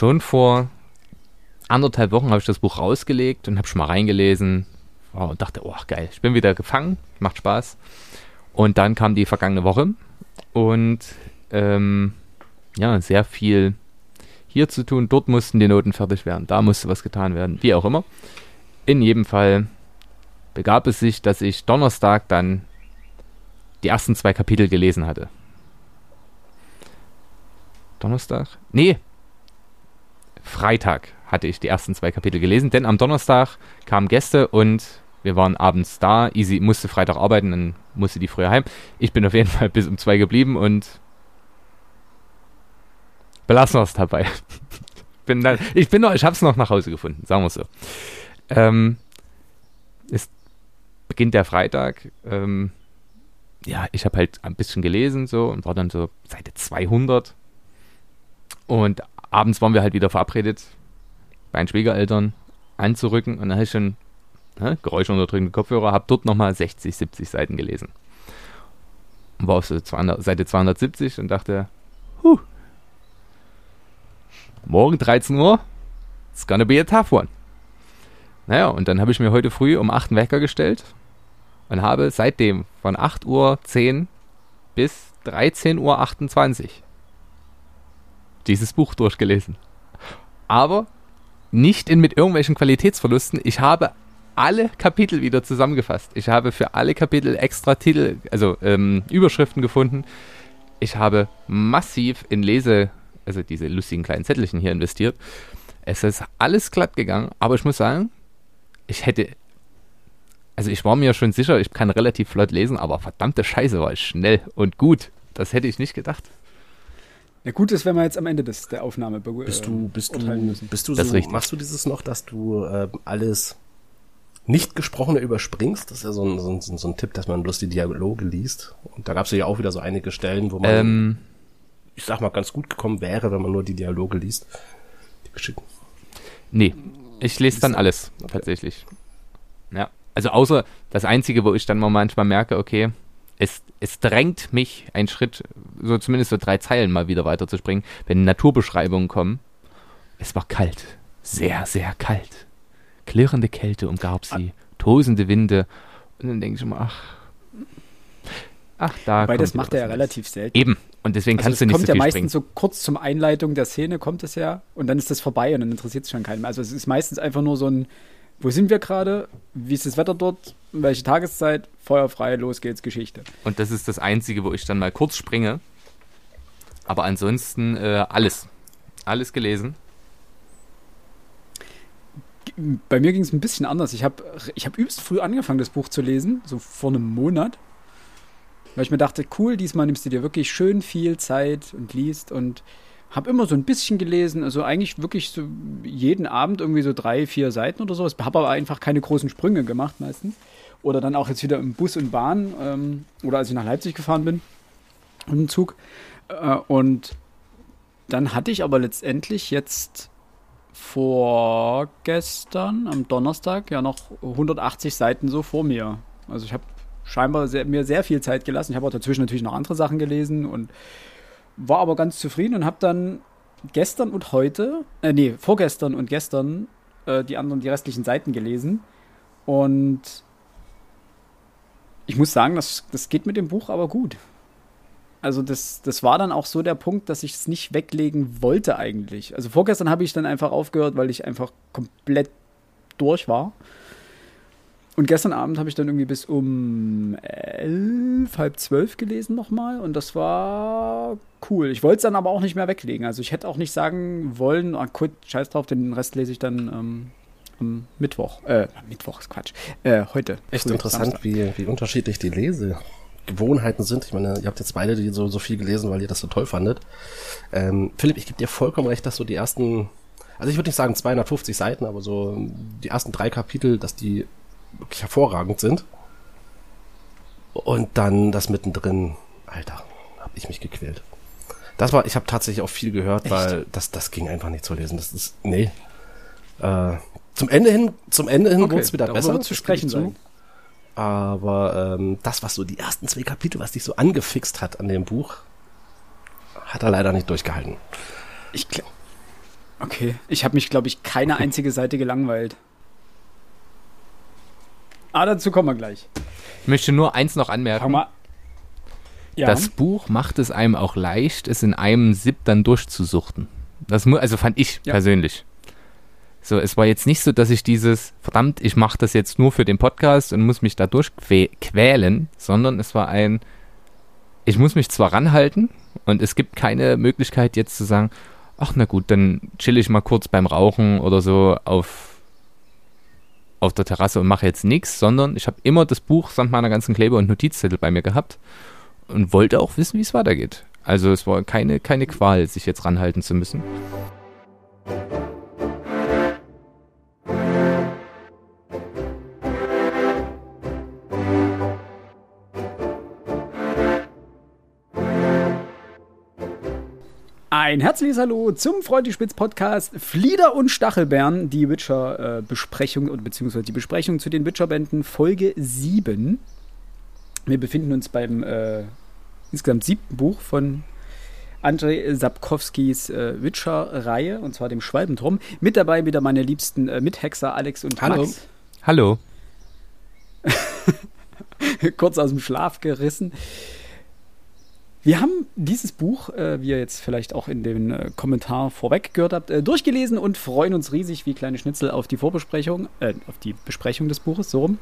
schon vor anderthalb Wochen habe ich das Buch rausgelegt und habe schon mal reingelesen oh, und dachte, oh geil, ich bin wieder gefangen, macht Spaß. Und dann kam die vergangene Woche und ähm, ja, sehr viel hier zu tun. Dort mussten die Noten fertig werden, da musste was getan werden, wie auch immer. In jedem Fall begab es sich, dass ich Donnerstag dann die ersten zwei Kapitel gelesen hatte. Donnerstag? Nee. Freitag hatte ich die ersten zwei Kapitel gelesen, denn am Donnerstag kamen Gäste und wir waren abends da. Easy musste Freitag arbeiten, dann musste die früher heim. Ich bin auf jeden Fall bis um zwei geblieben und belassen wir es dabei. bin dann, ich bin noch, ich habe es noch nach Hause gefunden, sagen wir so. Ähm, es beginnt der Freitag. Ähm, ja, ich habe halt ein bisschen gelesen so und war dann so Seite 200. Und abends waren wir halt wieder verabredet bei den Schwiegereltern anzurücken und dann habe ich schon ne, geräuschunterdrückende Kopfhörer, habe dort nochmal 60, 70 Seiten gelesen. Und war auf so 200, Seite 270 und dachte, huh, morgen 13 Uhr, it's gonna be a tough one. Naja, und dann habe ich mir heute früh um 8 einen Wecker gestellt und habe seitdem von 8 Uhr 10 bis 13 Uhr 28 dieses Buch durchgelesen. Aber nicht in mit irgendwelchen Qualitätsverlusten. Ich habe alle Kapitel wieder zusammengefasst. Ich habe für alle Kapitel extra Titel, also ähm, Überschriften gefunden. Ich habe massiv in Lese, also diese lustigen kleinen Zettelchen hier investiert. Es ist alles glatt gegangen, aber ich muss sagen, ich hätte, also ich war mir schon sicher, ich kann relativ flott lesen, aber verdammte Scheiße war ich schnell und gut. Das hätte ich nicht gedacht. Ja, gut ist, wenn wir jetzt am Ende des, der Aufnahme be bist du, bist du. Bist du so, machst du dieses noch, dass du äh, alles nicht gesprochene überspringst? Das ist ja so ein, so, ein, so ein Tipp, dass man bloß die Dialoge liest. Und da gab es ja auch wieder so einige Stellen, wo man, ähm, ich sag mal, ganz gut gekommen wäre, wenn man nur die Dialoge liest. Die Geschichten. Nee, ich lese dann alles, okay. tatsächlich. Ja. Also außer das Einzige, wo ich dann mal manchmal merke, okay, es, es drängt mich ein Schritt, so zumindest so drei Zeilen mal wieder weiterzuspringen, wenn Naturbeschreibungen kommen. Es war kalt, sehr, sehr kalt. Klirrende Kälte umgab sie, tosende Winde. Und dann denke ich immer, ach, ach, da. Weil das macht er ja relativ selten. Eben. Und deswegen also kannst du nicht so viel kommt ja meistens so kurz zum Einleitung der Szene kommt es ja und dann ist das vorbei und dann interessiert es schon keinen mehr. Also es ist meistens einfach nur so ein, wo sind wir gerade? Wie ist das Wetter dort? Welche Tageszeit? Feuer frei, los geht's, Geschichte. Und das ist das Einzige, wo ich dann mal kurz springe. Aber ansonsten äh, alles. Alles gelesen. Bei mir ging es ein bisschen anders. Ich habe ich hab übelst früh angefangen, das Buch zu lesen, so vor einem Monat. Weil ich mir dachte, cool, diesmal nimmst du dir wirklich schön viel Zeit und liest und habe immer so ein bisschen gelesen, also eigentlich wirklich so jeden Abend irgendwie so drei, vier Seiten oder so. Ich habe aber einfach keine großen Sprünge gemacht meistens. Oder dann auch jetzt wieder im Bus und Bahn ähm, oder als ich nach Leipzig gefahren bin im Zug. Äh, und dann hatte ich aber letztendlich jetzt vorgestern, am Donnerstag, ja noch 180 Seiten so vor mir. Also ich habe scheinbar sehr, mir sehr viel Zeit gelassen. Ich habe auch dazwischen natürlich noch andere Sachen gelesen und war aber ganz zufrieden und habe dann gestern und heute, äh, nee, vorgestern und gestern äh, die anderen, die restlichen Seiten gelesen. Und ich muss sagen, das, das geht mit dem Buch aber gut. Also das, das war dann auch so der Punkt, dass ich es nicht weglegen wollte eigentlich. Also vorgestern habe ich dann einfach aufgehört, weil ich einfach komplett durch war. Und gestern Abend habe ich dann irgendwie bis um elf, halb zwölf gelesen nochmal. Und das war cool. Ich wollte es dann aber auch nicht mehr weglegen. Also ich hätte auch nicht sagen wollen, ah, gut, scheiß drauf, den Rest lese ich dann ähm, am Mittwoch. Äh, Mittwoch ist Quatsch. Äh, heute. Echt interessant, wie, wie unterschiedlich die Lesegewohnheiten sind. Ich meine, ihr habt jetzt beide die so, so viel gelesen, weil ihr das so toll fandet. Ähm, Philipp, ich gebe dir vollkommen recht, dass so die ersten, also ich würde nicht sagen 250 Seiten, aber so die ersten drei Kapitel, dass die wirklich hervorragend sind. Und dann das mittendrin, Alter, habe ich mich gequält. Das war, ich habe tatsächlich auch viel gehört, Echt? weil das, das ging einfach nicht zu lesen. Das ist, nee. Äh, zum Ende hin, zum Ende hin okay, wurde es wieder besser. zu sprechen sein. Aber ähm, das, was so die ersten zwei Kapitel, was dich so angefixt hat an dem Buch, hat er leider nicht durchgehalten. Ich glaube. Okay, ich habe mich, glaube ich, keine einzige Seite gelangweilt. Ah, dazu kommen wir gleich. Ich möchte nur eins noch anmerken. Ja. Das Buch macht es einem auch leicht, es in einem Sip dann durchzusuchten. Das also fand ich Ja. persönlich. So, es war jetzt nicht so, dass ich dieses, verdammt, ich mache das jetzt nur für den Podcast und muss mich da durchquälen, sondern es war ein, ich muss mich zwar ranhalten und es gibt keine Möglichkeit jetzt zu sagen, ach na gut, dann chill ich mal kurz beim Rauchen oder so auf, auf der Terrasse und mache jetzt nichts, sondern ich habe immer das Buch samt meiner ganzen Kleber und Notizzettel bei mir gehabt und wollte auch wissen, wie es weitergeht. Also es war keine, keine Qual, sich jetzt ranhalten zu müssen. Ein herzliches Hallo zum Freundespitz-Podcast Flieder und Stachelbeeren, die Witcher-Besprechung und beziehungsweise die Besprechung zu den Witcher-Bänden Folge 7. Wir befinden uns beim äh, insgesamt siebten Buch von Andrzej Sapkowskis äh, Witcher-Reihe, und zwar dem Schwalbenturm. Mit dabei wieder meine liebsten äh, Mithexer Alex und Hallo. Max. Hallo. kurz aus dem Schlaf gerissen. Wir haben dieses Buch, äh, wie ihr jetzt vielleicht auch in den äh, Kommentar vorweg gehört habt, äh, durchgelesen und freuen uns riesig wie kleine Schnitzel auf die Vorbesprechung, äh, auf die Besprechung des Buches, so rum.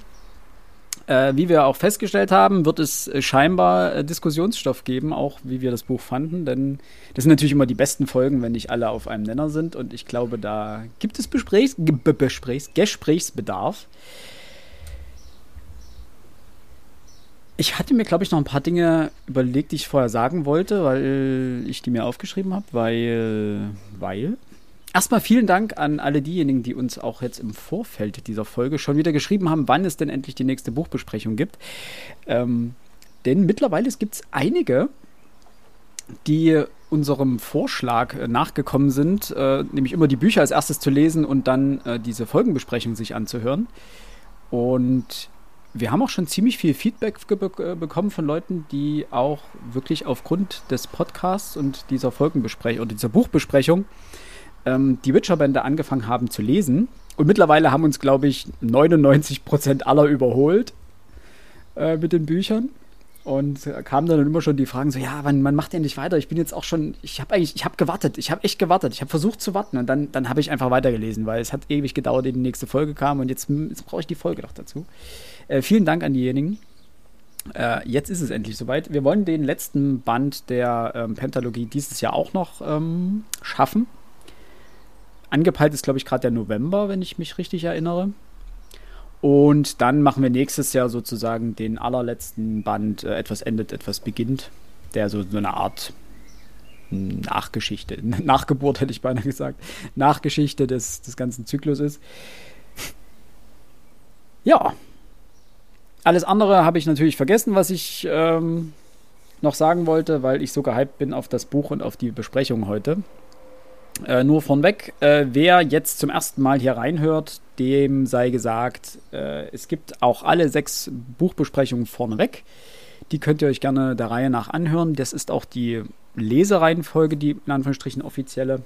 Äh, wie wir auch festgestellt haben, wird es äh, scheinbar Diskussionsstoff geben, auch wie wir das Buch fanden, denn das sind natürlich immer die besten Folgen, wenn nicht alle auf einem Nenner sind und ich glaube, da gibt es Besprechs, Ge- Be- Besprechs, Gesprächsbedarf. Ich hatte mir, glaube ich, noch ein paar Dinge überlegt, die ich vorher sagen wollte, weil ich die mir aufgeschrieben habe, weil, weil. Erstmal vielen Dank an alle diejenigen, die uns auch jetzt im Vorfeld dieser Folge schon wieder geschrieben haben, wann es denn endlich die nächste Buchbesprechung gibt. Ähm, denn mittlerweile gibt es einige, die unserem Vorschlag äh, nachgekommen sind, äh, nämlich immer die Bücher als erstes zu lesen und dann äh, diese Folgenbesprechung sich anzuhören. Und wir haben auch schon ziemlich viel Feedback be bekommen von Leuten, die auch wirklich aufgrund des Podcasts und dieser Folgenbesprechung oder dieser Buchbesprechung ähm, die Witcher-Bände angefangen haben zu lesen. Und mittlerweile haben uns, glaube ich, 99% aller überholt äh, mit den Büchern. Und kamen dann immer schon die Fragen so, ja, wann, wann macht ihr nicht weiter? Ich bin jetzt auch schon, ich habe eigentlich, ich habe gewartet, ich habe echt gewartet, ich habe versucht zu warten und dann, dann habe ich einfach weitergelesen, weil es hat ewig gedauert, ehe die nächste Folge kam und jetzt, jetzt brauche ich die Folge noch dazu. Äh, vielen Dank an diejenigen. Äh, jetzt ist es endlich soweit. Wir wollen den letzten Band der ähm, Pentalogie dieses Jahr auch noch ähm, schaffen. Angepeilt ist, glaube ich, gerade der November, wenn ich mich richtig erinnere. Und dann machen wir nächstes Jahr sozusagen den allerletzten Band, äh, etwas endet, etwas beginnt, der so, so eine Art Nachgeschichte, Nachgeburt hätte ich beinahe gesagt, Nachgeschichte des, des ganzen Zyklus ist. Ja, alles andere habe ich natürlich vergessen, was ich ähm, noch sagen wollte, weil ich so gehypt bin auf das Buch und auf die Besprechung heute. Äh, nur vornweg, äh, wer jetzt zum ersten Mal hier reinhört, dem sei gesagt, äh, es gibt auch alle sechs Buchbesprechungen vorneweg. Die könnt ihr euch gerne der Reihe nach anhören. Das ist auch die Lesereihenfolge, die in Anführungsstrichen offizielle.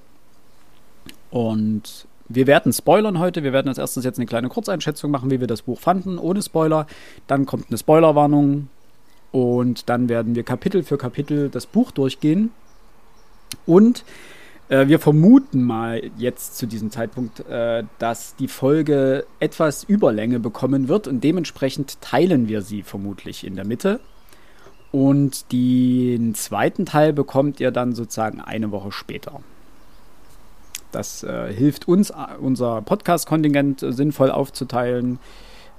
Und wir werden spoilern heute. Wir werden als erstes jetzt eine kleine Kurzeinschätzung machen, wie wir das Buch fanden, ohne Spoiler. Dann kommt eine Spoilerwarnung. Und dann werden wir Kapitel für Kapitel das Buch durchgehen. Und wir vermuten mal jetzt zu diesem Zeitpunkt, äh, dass die Folge etwas Überlänge bekommen wird und dementsprechend teilen wir sie vermutlich in der Mitte. Und den zweiten Teil bekommt ihr dann sozusagen eine Woche später. Das äh, hilft uns, äh, unser Podcast-Kontingent äh, sinnvoll aufzuteilen.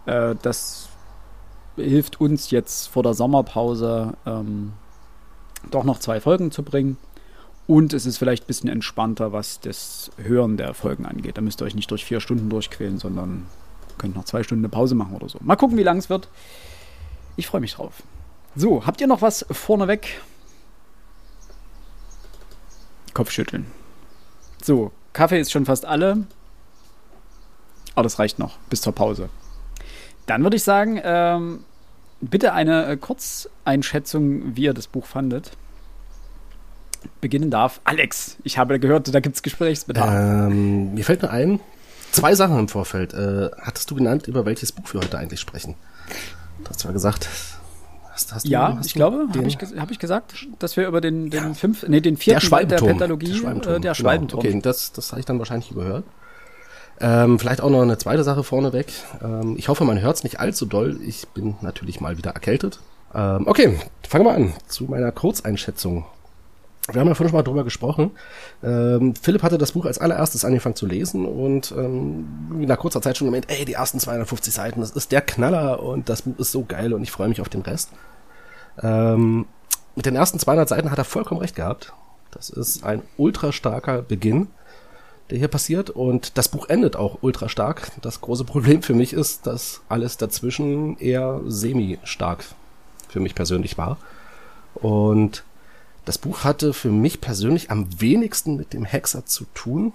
Äh, das hilft uns jetzt vor der Sommerpause ähm, doch noch zwei Folgen zu bringen. Und es ist vielleicht ein bisschen entspannter, was das Hören der Folgen angeht. Da müsst ihr euch nicht durch vier Stunden durchquälen, sondern könnt noch zwei Stunden eine Pause machen oder so. Mal gucken, wie lang es wird. Ich freue mich drauf. So, habt ihr noch was vorneweg? Kopfschütteln. So, Kaffee ist schon fast alle. Aber das reicht noch bis zur Pause. Dann würde ich sagen, ähm, bitte eine äh, Kurzeinschätzung, wie ihr das Buch fandet. Beginnen darf. Alex, ich habe gehört, da gibt es Gesprächsbedarf. Ähm, mir fällt nur ein, zwei Sachen im Vorfeld. Äh, hattest du genannt, über welches Buch wir heute eigentlich sprechen? Du hast zwar gesagt, hast, hast ja, du, ich glaube, habe ich, hab ich gesagt, dass wir über den, den, ja. fünf, nee, den vierten der, der Pentalogie, der Schwalbenturm, äh, der Schwalbenturm. Genau. Okay, das, das habe ich dann wahrscheinlich überhört. Ähm, vielleicht auch noch eine zweite Sache vorneweg. Ähm, ich hoffe, man hört es nicht allzu doll. Ich bin natürlich mal wieder erkältet. Ähm, okay, fangen wir an zu meiner Kurzeinschätzung. Wir haben ja vorhin schon mal drüber gesprochen. Ähm, Philipp hatte das Buch als allererstes angefangen zu lesen und ähm, nach kurzer Zeit schon gemeint, ey, die ersten 250 Seiten, das ist der Knaller und das Buch ist so geil und ich freue mich auf den Rest. Ähm, mit den ersten 200 Seiten hat er vollkommen recht gehabt. Das ist ein ultra starker Beginn der hier passiert. Und das Buch endet auch ultra stark. Das große Problem für mich ist, dass alles dazwischen eher semi-stark für mich persönlich war. Und das Buch hatte für mich persönlich am wenigsten mit dem Hexer zu tun.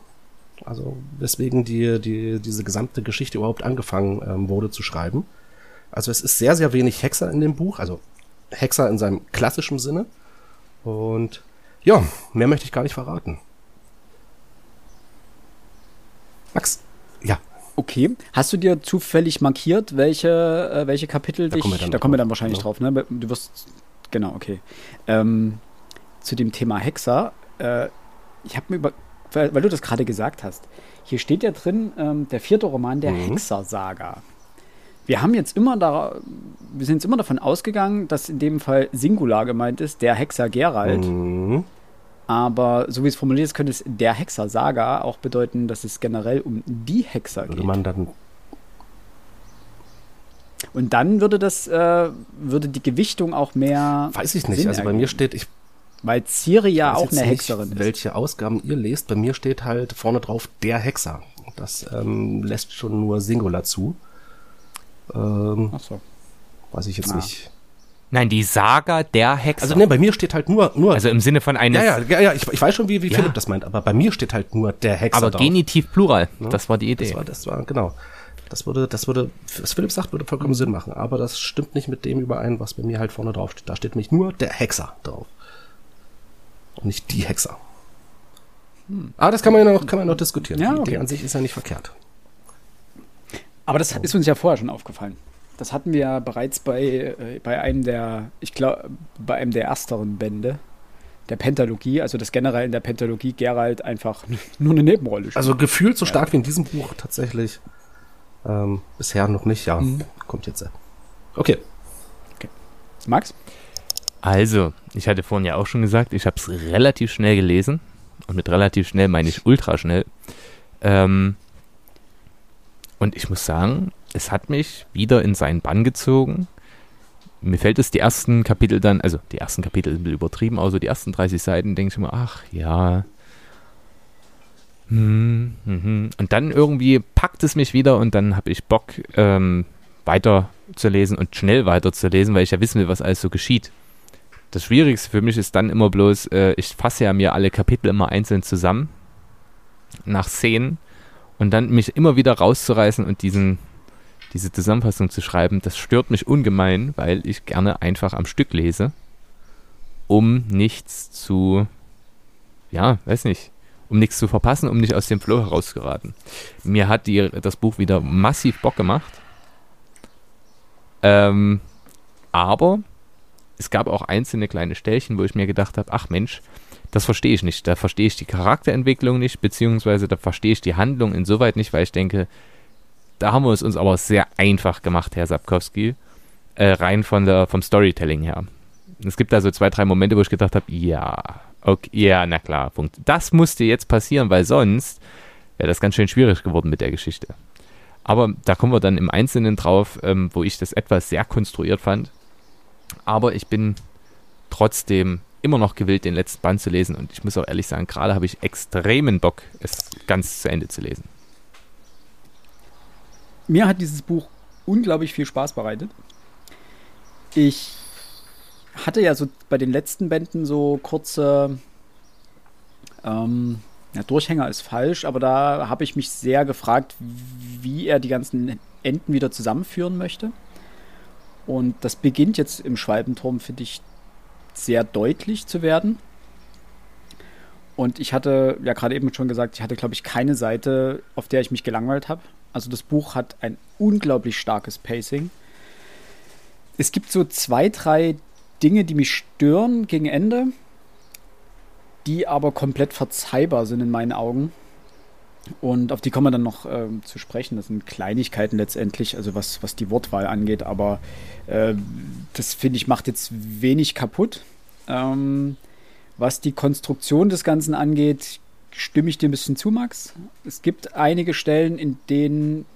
Also weswegen die, die, diese gesamte Geschichte überhaupt angefangen ähm, wurde zu schreiben. Also es ist sehr, sehr wenig Hexer in dem Buch, also Hexer in seinem klassischen Sinne. Und ja, mehr möchte ich gar nicht verraten. Max, ja. Okay. Hast du dir zufällig markiert, welche, äh, welche Kapitel da dich. Kommen da kommen wir dann wahrscheinlich ja. drauf, ne? Du wirst. Genau, okay. Ähm, zu dem Thema Hexer. Äh, ich habe mir über. Weil, weil, du das gerade gesagt hast. Hier steht ja drin, ähm, der vierte Roman der mhm. Hexer-Saga. Wir haben jetzt immer da, wir sind jetzt immer davon ausgegangen, dass in dem Fall Singular gemeint ist, der Hexer Gerald. Mhm. Aber so wie es formuliert ist, könnte es der Hexer-Saga auch bedeuten, dass es generell um die Hexer würde geht. Man dann und dann würde das, äh, würde die Gewichtung auch mehr. Weiß ich nicht. Sinn also bei mir steht, ich. Weil Ciri ja auch eine Hexerin nicht, ist. Welche Ausgaben ihr lest, bei mir steht halt vorne drauf der Hexer. Das ähm, lässt schon nur Singular zu. Ähm, Ach so. Weiß ich jetzt ah. nicht. Nein, die Saga der Hexer. Also ne, bei mir steht halt nur, nur. Also im Sinne von eines. Ja, ja, ja, ja ich, ich weiß schon, wie, wie ja. Philipp das meint, aber bei mir steht halt nur der Hexer. Aber drauf. Genitiv Plural. Ja? Das war die Idee. Das war, das war, genau. Das würde, das würde, was Philipp sagt, würde vollkommen Sinn machen, aber das stimmt nicht mit dem überein, was bei mir halt vorne drauf steht. Da steht nämlich nur der Hexer drauf. Und nicht die Hexer. Hm. Aber das kann man ja noch, kann man noch diskutieren. Ja, die okay. Idee an sich ist ja nicht verkehrt. Aber das ist uns ja vorher schon aufgefallen. Das hatten wir ja bereits bei, äh, bei einem der, ich glaube, bei einem der ersteren Bände der Pentalogie, also das generell in der Pentalogie Gerald einfach nur eine Nebenrolle spielt. Also gefühlt so stark ja. wie in diesem Buch tatsächlich. Ähm, bisher noch nicht, ja. Mhm. Kommt jetzt. Okay. okay. Max? Also, ich hatte vorhin ja auch schon gesagt, ich habe es relativ schnell gelesen. Und mit relativ schnell meine ich ultra schnell. Ähm, und ich muss sagen, es hat mich wieder in seinen Bann gezogen. Mir fällt es die ersten Kapitel dann, also die ersten Kapitel sind übertrieben, also die ersten 30 Seiten denke ich immer, ach ja. Hm, hm. Und dann irgendwie packt es mich wieder und dann habe ich Bock, ähm, weiter zu lesen und schnell weiter zu lesen, weil ich ja wissen will, was alles so geschieht. Das Schwierigste für mich ist dann immer bloß, äh, ich fasse ja mir alle Kapitel immer einzeln zusammen nach Szenen und dann mich immer wieder rauszureißen und diesen diese Zusammenfassung zu schreiben, das stört mich ungemein, weil ich gerne einfach am Stück lese, um nichts zu, ja, weiß nicht, um nichts zu verpassen, um nicht aus dem Flow herauszugeraten. Mir hat die, das Buch wieder massiv Bock gemacht. Ähm, aber es gab auch einzelne kleine Stellchen, wo ich mir gedacht habe, ach Mensch, das verstehe ich nicht. Da verstehe ich die Charakterentwicklung nicht, beziehungsweise da verstehe ich die Handlung insoweit nicht, weil ich denke, da haben wir es uns aber sehr einfach gemacht, Herr Sapkowski, äh, rein von der, vom Storytelling her. Es gibt da so zwei, drei Momente, wo ich gedacht habe, ja, okay, ja, na klar, Punkt. Das musste jetzt passieren, weil sonst wäre das ganz schön schwierig geworden mit der Geschichte. Aber da kommen wir dann im Einzelnen drauf, ähm, wo ich das etwas sehr konstruiert fand. Aber ich bin trotzdem immer noch gewillt, den letzten Band zu lesen. Und ich muss auch ehrlich sagen, gerade habe ich extremen Bock, es ganz zu Ende zu lesen mir hat dieses Buch unglaublich viel Spaß bereitet. Ich hatte ja so bei den letzten Bänden so kurze ähm, ja, Durchhänger ist falsch, aber da habe ich mich sehr gefragt, wie er die ganzen Enden wieder zusammenführen möchte. Und das beginnt jetzt im Schwalbenturm, finde ich, sehr deutlich zu werden. Und ich hatte ja gerade eben schon gesagt, ich hatte, glaube ich, keine Seite, auf der ich mich gelangweilt habe. Also das Buch hat ein unglaublich starkes Pacing. Es gibt so zwei, drei Dinge, die mich stören gegen Ende, die aber komplett verzeihbar sind in meinen Augen. Und auf die kommen wir dann noch äh, zu sprechen. Das sind Kleinigkeiten letztendlich, also was, was die Wortwahl angeht, aber äh, das finde ich macht jetzt wenig kaputt. Ähm, was die Konstruktion des Ganzen angeht, stimme ich dir ein bisschen zu, Max. Es gibt einige Stellen, in denen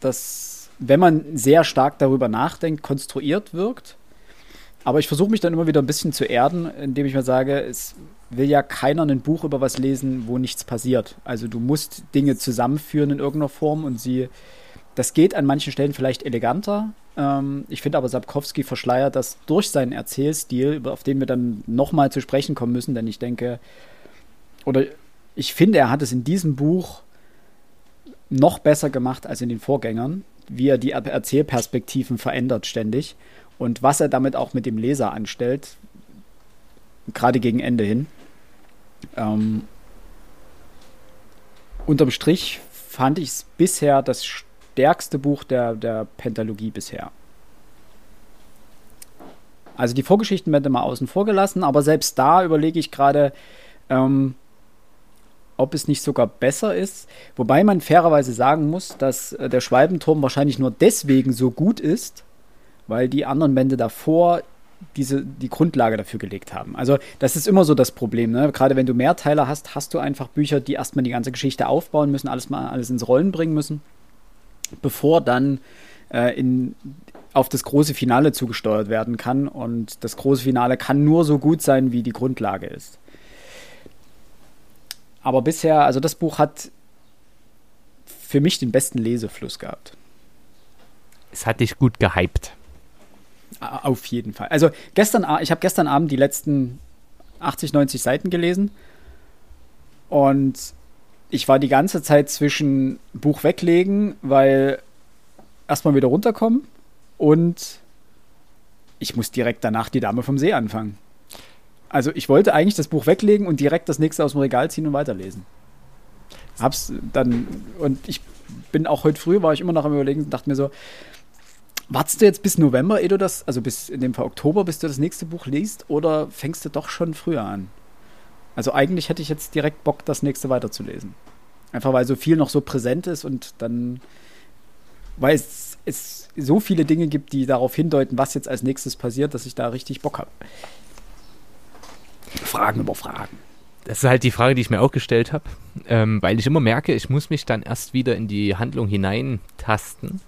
das, wenn man sehr stark darüber nachdenkt, konstruiert wirkt. Aber ich versuche mich dann immer wieder ein bisschen zu erden, indem ich mir sage, es will ja keiner ein Buch über was lesen, wo nichts passiert. Also du musst Dinge zusammenführen in irgendeiner Form und sie, das geht an manchen Stellen vielleicht eleganter. Ähm, ich finde aber Sapkowski verschleiert das durch seinen Erzählstil, auf den wir dann nochmal zu sprechen kommen müssen, denn ich denke, oder ich finde, er hat es in diesem Buch noch besser gemacht als in den Vorgängern, wie er die Erzählperspektiven verändert ständig und was er damit auch mit dem Leser anstellt, gerade gegen Ende hin. Ähm, unterm Strich fand ich es bisher das stärkste Buch der, der Pentalogie bisher. Also die Vorgeschichten werden mal außen vor gelassen, aber selbst da überlege ich gerade, ähm, ob es nicht sogar besser ist. Wobei man fairerweise sagen muss, dass äh, der Schwalbenturm wahrscheinlich nur deswegen so gut ist, weil die anderen Bände davor diese, die Grundlage dafür gelegt haben. Also das ist immer so das Problem. Ne? Gerade wenn du Mehrteiler hast, hast du einfach Bücher, die erstmal die ganze Geschichte aufbauen müssen, alles mal alles ins Rollen bringen müssen, bevor dann äh, in, auf das große Finale zugesteuert werden kann. Und das große Finale kann nur so gut sein, wie die Grundlage ist. Aber bisher, also das Buch hat für mich den besten Lesefluss gehabt. Es hat dich gut gehypt. Auf jeden Fall. Also gestern, ich habe gestern Abend die letzten 80, 90 Seiten gelesen und ich war die ganze Zeit zwischen Buch weglegen, weil erstmal wieder runterkommen und ich muss direkt danach die Dame vom See anfangen. Also ich wollte eigentlich das Buch weglegen und direkt das nächste aus dem Regal ziehen und weiterlesen. Hab's dann und ich bin auch heute früh war ich immer noch am überlegen und dachte mir so, Wartest du jetzt bis November, ehe du das, also bis in dem Fall Oktober, bis du das nächste Buch liest, oder fängst du doch schon früher an? Also eigentlich hätte ich jetzt direkt Bock, das nächste weiterzulesen. Einfach weil so viel noch so präsent ist und dann, weil es, es so viele Dinge gibt, die darauf hindeuten, was jetzt als nächstes passiert, dass ich da richtig Bock habe. Fragen über Fragen. Das ist halt die Frage, die ich mir auch gestellt habe, ähm, weil ich immer merke, ich muss mich dann erst wieder in die Handlung hineintasten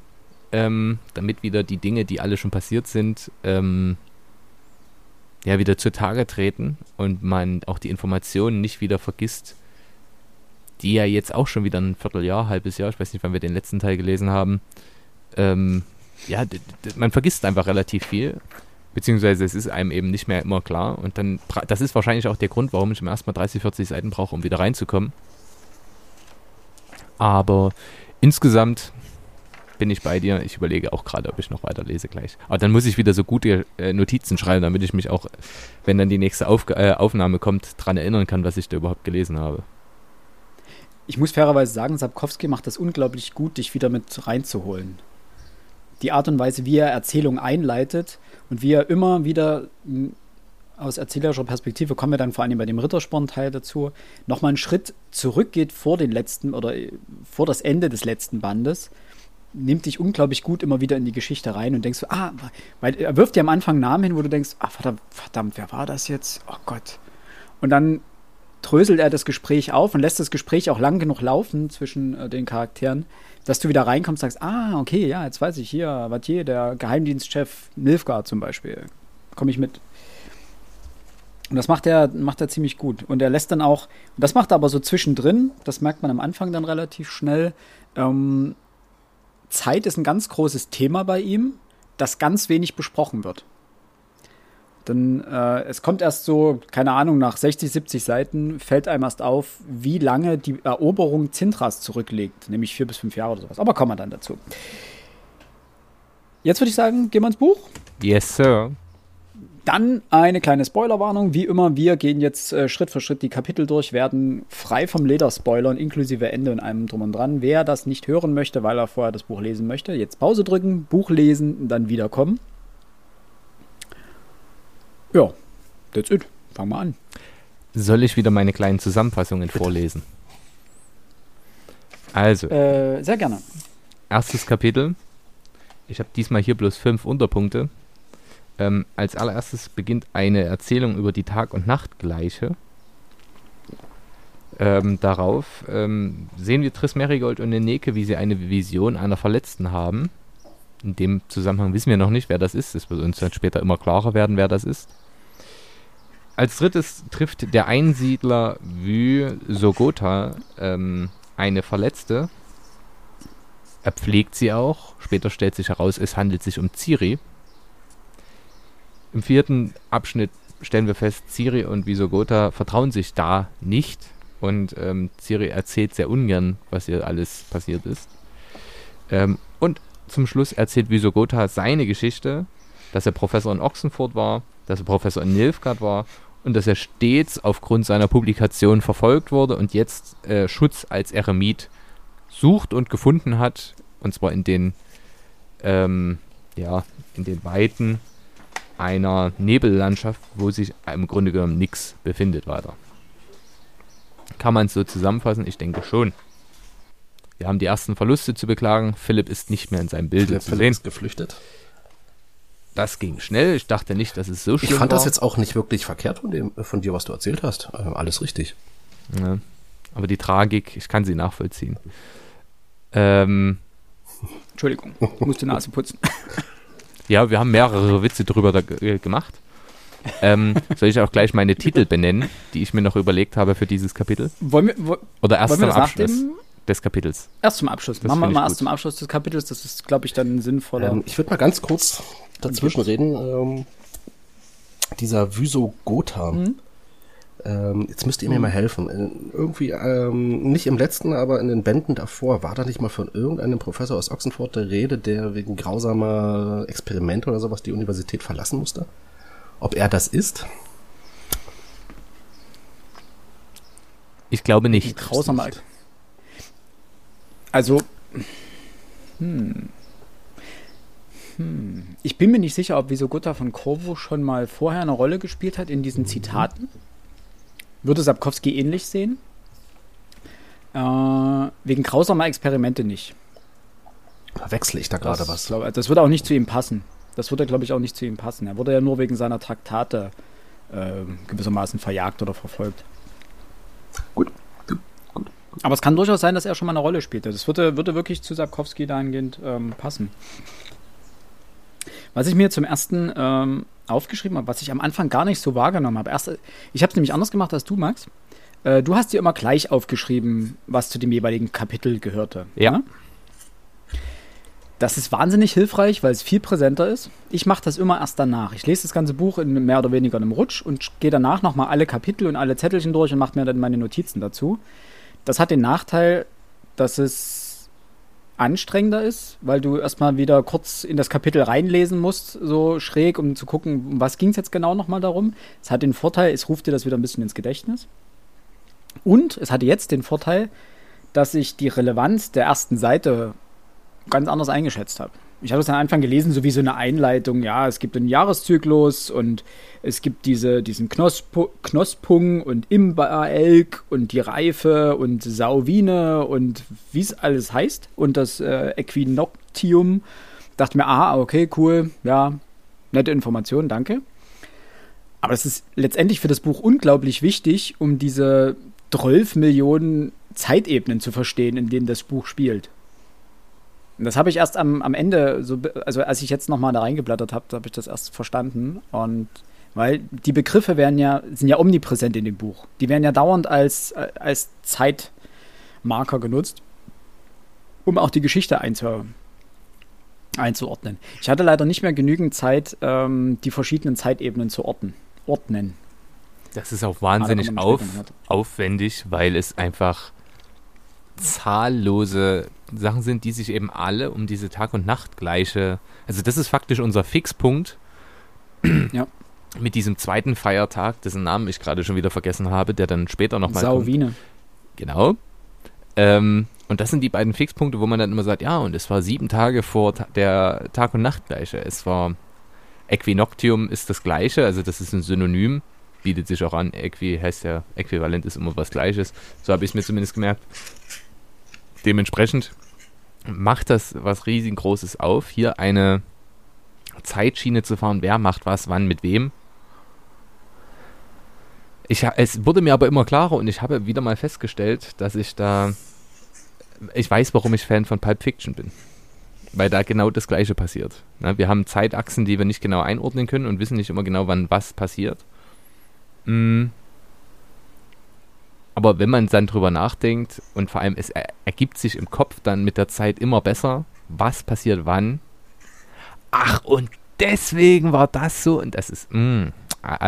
ähm, damit wieder die Dinge, die alle schon passiert sind, ähm, ja, wieder zutage treten und man auch die Informationen nicht wieder vergisst, die ja jetzt auch schon wieder ein Vierteljahr, halbes Jahr, ich weiß nicht, wann wir den letzten Teil gelesen haben, ähm, ja, man vergisst einfach relativ viel, beziehungsweise es ist einem eben nicht mehr immer klar und dann, das ist wahrscheinlich auch der Grund, warum ich im ersten Mal 30, 40 Seiten brauche, um wieder reinzukommen. Aber insgesamt bin ich bei dir. Ich überlege auch gerade, ob ich noch weiter lese gleich. Aber dann muss ich wieder so gute äh, Notizen schreiben, damit ich mich auch, wenn dann die nächste Auf äh, Aufnahme kommt, daran erinnern kann, was ich da überhaupt gelesen habe. Ich muss fairerweise sagen, Sapkowski macht das unglaublich gut, dich wieder mit reinzuholen. Die Art und Weise, wie er Erzählung einleitet und wie er immer wieder hm, aus erzählerischer Perspektive kommen wir dann vor allem bei dem Rittersporn-Teil dazu, nochmal einen Schritt zurückgeht vor den letzten oder äh, vor das Ende des letzten Bandes nimmt dich unglaublich gut immer wieder in die Geschichte rein und denkst, ah, weil er wirft dir am Anfang Namen hin, wo du denkst, ah, verdammt, verdammt, wer war das jetzt? Oh Gott. Und dann dröselt er das Gespräch auf und lässt das Gespräch auch lang genug laufen zwischen äh, den Charakteren, dass du wieder reinkommst und sagst, ah, okay, ja, jetzt weiß ich hier, Vatier, der Geheimdienstchef Nilfgaard zum Beispiel, komme ich mit. Und das macht er, macht er ziemlich gut. Und er lässt dann auch, das macht er aber so zwischendrin, das merkt man am Anfang dann relativ schnell, ähm, Zeit ist ein ganz großes Thema bei ihm, das ganz wenig besprochen wird. Denn äh, es kommt erst so, keine Ahnung, nach 60, 70 Seiten fällt einem erst auf, wie lange die Eroberung Zintras zurücklegt, nämlich vier bis fünf Jahre oder sowas. Aber kommen wir dann dazu. Jetzt würde ich sagen, gehen wir ins Buch. Yes, Sir. Dann eine kleine Spoilerwarnung. Wie immer, wir gehen jetzt äh, Schritt für Schritt die Kapitel durch, werden frei vom Leder spoilern, inklusive Ende und allem drum und dran. Wer das nicht hören möchte, weil er vorher das Buch lesen möchte, jetzt Pause drücken, Buch lesen und dann wiederkommen. Ja, that's it. Fangen wir an. Soll ich wieder meine kleinen Zusammenfassungen vorlesen? Also, Äh, sehr gerne. erstes Kapitel. Ich habe diesmal hier bloß fünf Unterpunkte. Ähm, als allererstes beginnt eine Erzählung über die Tag- und Nachtgleiche. Ähm, darauf ähm, sehen wir Triss Merigold und Neneke, wie sie eine Vision einer Verletzten haben. In dem Zusammenhang wissen wir noch nicht, wer das ist. Es wird uns dann später immer klarer werden, wer das ist. Als drittes trifft der Einsiedler Vy Sogota ähm, eine Verletzte. Er pflegt sie auch. Später stellt sich heraus, es handelt sich um Ciri. Im vierten Abschnitt stellen wir fest, Ciri und Visogota vertrauen sich da nicht. Und ähm, Ciri erzählt sehr ungern, was ihr alles passiert ist. Ähm, und zum Schluss erzählt Visogota seine Geschichte, dass er Professor in Oxenfurt war, dass er Professor in Nilfgaard war und dass er stets aufgrund seiner Publikation verfolgt wurde und jetzt äh, Schutz als Eremit sucht und gefunden hat, und zwar in den, ähm, ja, in den Weiten einer Nebellandschaft, wo sich im Grunde genommen nichts befindet weiter. Kann man es so zusammenfassen? Ich denke schon. Wir haben die ersten Verluste zu beklagen. Philipp ist nicht mehr in seinem Bilde Der zu Philipp sehen. ist geflüchtet. Das ging schnell. Ich dachte nicht, dass es so Ich schlimm fand war. das jetzt auch nicht wirklich verkehrt von, dem, von dir, was du erzählt hast. Ähm, alles richtig. Ja. Aber die Tragik, ich kann sie nachvollziehen. Ähm, Entschuldigung, muss die Nase putzen. ja, wir haben mehrere Witze drüber da, äh, gemacht. Ähm, soll ich auch gleich meine Titel benennen, die ich mir noch überlegt habe für dieses Kapitel? Wollen wir, wo, Oder erst wollen wir zum Abschluss dem, des Kapitels? erst zum Abschluss? Das Machen wir mal erst gut. zum Abschluss des Kapitels. Das ist, glaube ich, dann ein sinnvoller. Ähm, ich würde mal ganz kurz dazwischen reden. Ähm, dieser Vysogotha. Ähm, jetzt müsst ihr mir mal helfen. Äh, irgendwie, ähm, nicht im letzten, aber in den Bänden davor, war da nicht mal von irgendeinem Professor aus Oxenfurt der Rede, der wegen grausamer Experimente oder sowas die Universität verlassen musste? Ob er das ist? Ich glaube nicht. grausamer. nicht. Also, hm. Hm. Ich bin mir nicht sicher, ob Visogutta von Corvo schon mal vorher eine Rolle gespielt hat in diesen Zitaten. Würde Sapkowski ähnlich sehen? Äh, wegen grausamer Experimente nicht. Verwechsel ich da gerade was? glaub, das würde auch nicht zu ihm passen. Das würde, glaube ich, auch nicht zu ihm passen. Er wurde ja nur wegen seiner Traktate äh, gewissermaßen verjagt oder verfolgt. Gut. Aber es kann durchaus sein, dass er schon mal eine Rolle spielte. Das würde, würde wirklich zu Sapkowski dahingehend ähm, passen. Was ich mir zum ersten ähm, aufgeschrieben habe, was ich am Anfang gar nicht so wahrgenommen habe. Erst, ich habe es nämlich anders gemacht als du, Max. Äh, du hast dir immer gleich aufgeschrieben, was zu dem jeweiligen Kapitel gehörte. Ja. ne? Das ist wahnsinnig hilfreich, weil es viel präsenter ist. Ich mache das immer erst danach. Ich lese das ganze Buch in mehr oder weniger einem Rutsch und gehe danach nochmal alle Kapitel und alle Zettelchen durch und mache mir dann meine Notizen dazu. Das hat den Nachteil, dass es anstrengender ist, weil du erstmal wieder kurz in das Kapitel reinlesen musst, so schräg, um zu gucken, um was ging es jetzt genau nochmal darum. Es hat den Vorteil, es ruft dir das wieder ein bisschen ins Gedächtnis. Und es hatte jetzt den Vorteil, dass ich die Relevanz der ersten Seite ganz anders eingeschätzt habe. Ich habe es am Anfang gelesen, so wie so eine Einleitung, ja, es gibt einen Jahreszyklus und es gibt diese, diesen Knospo Knospung und Imba-Elk und die Reife und Sauvine und wie es alles heißt und das äh, Äquinoctium. Dachte mir, ah, okay, cool, ja, nette Information, danke. Aber es ist letztendlich für das Buch unglaublich wichtig, um diese 12 Millionen Zeitebenen zu verstehen, in denen das Buch spielt. Und das habe ich erst am, am Ende, so, also als ich jetzt nochmal da reingeblättert habe, habe ich das erst verstanden. Und weil die Begriffe werden ja, sind ja omnipräsent in dem Buch. Die werden ja dauernd als, als Zeitmarker genutzt, um auch die Geschichte einzu, einzuordnen. Ich hatte leider nicht mehr genügend Zeit, ähm, die verschiedenen Zeitebenen zu orten, ordnen. Das ist auch Ah, wahnsinnig auf, aufwendig, weil es einfach zahllose Sachen sind, die sich eben alle um diese Tag- und Nachtgleiche. Also, das ist faktisch unser Fixpunkt. Ja. mit diesem zweiten Feiertag, dessen Namen ich gerade schon wieder vergessen habe, der dann später nochmal kommt. Sauwine. Genau. Ähm, und das sind die beiden Fixpunkte, wo man dann immer sagt, ja, und es war sieben Tage vor ta der Tag- und Nachtgleiche. Es war Äquinoctium ist das gleiche, also das ist ein Synonym, bietet sich auch an. Äqui heißt ja, äquivalent ist immer was Gleiches. So habe ich es mir zumindest gemerkt. Dementsprechend macht das was riesengroßes auf, hier eine Zeitschiene zu fahren, wer macht was, wann, mit wem. Ich, es wurde mir aber immer klarer und ich habe wieder mal festgestellt, dass ich da. Ich weiß, warum ich Fan von Pulp Fiction bin. Weil da genau das Gleiche passiert. Na, wir haben Zeitachsen, die wir nicht genau einordnen können und wissen nicht immer genau, wann was passiert. Mm. Aber wenn man dann drüber nachdenkt und vor allem es er ergibt sich im Kopf dann mit der Zeit immer besser, was passiert wann. Ach, und deswegen war das so und das ist mh,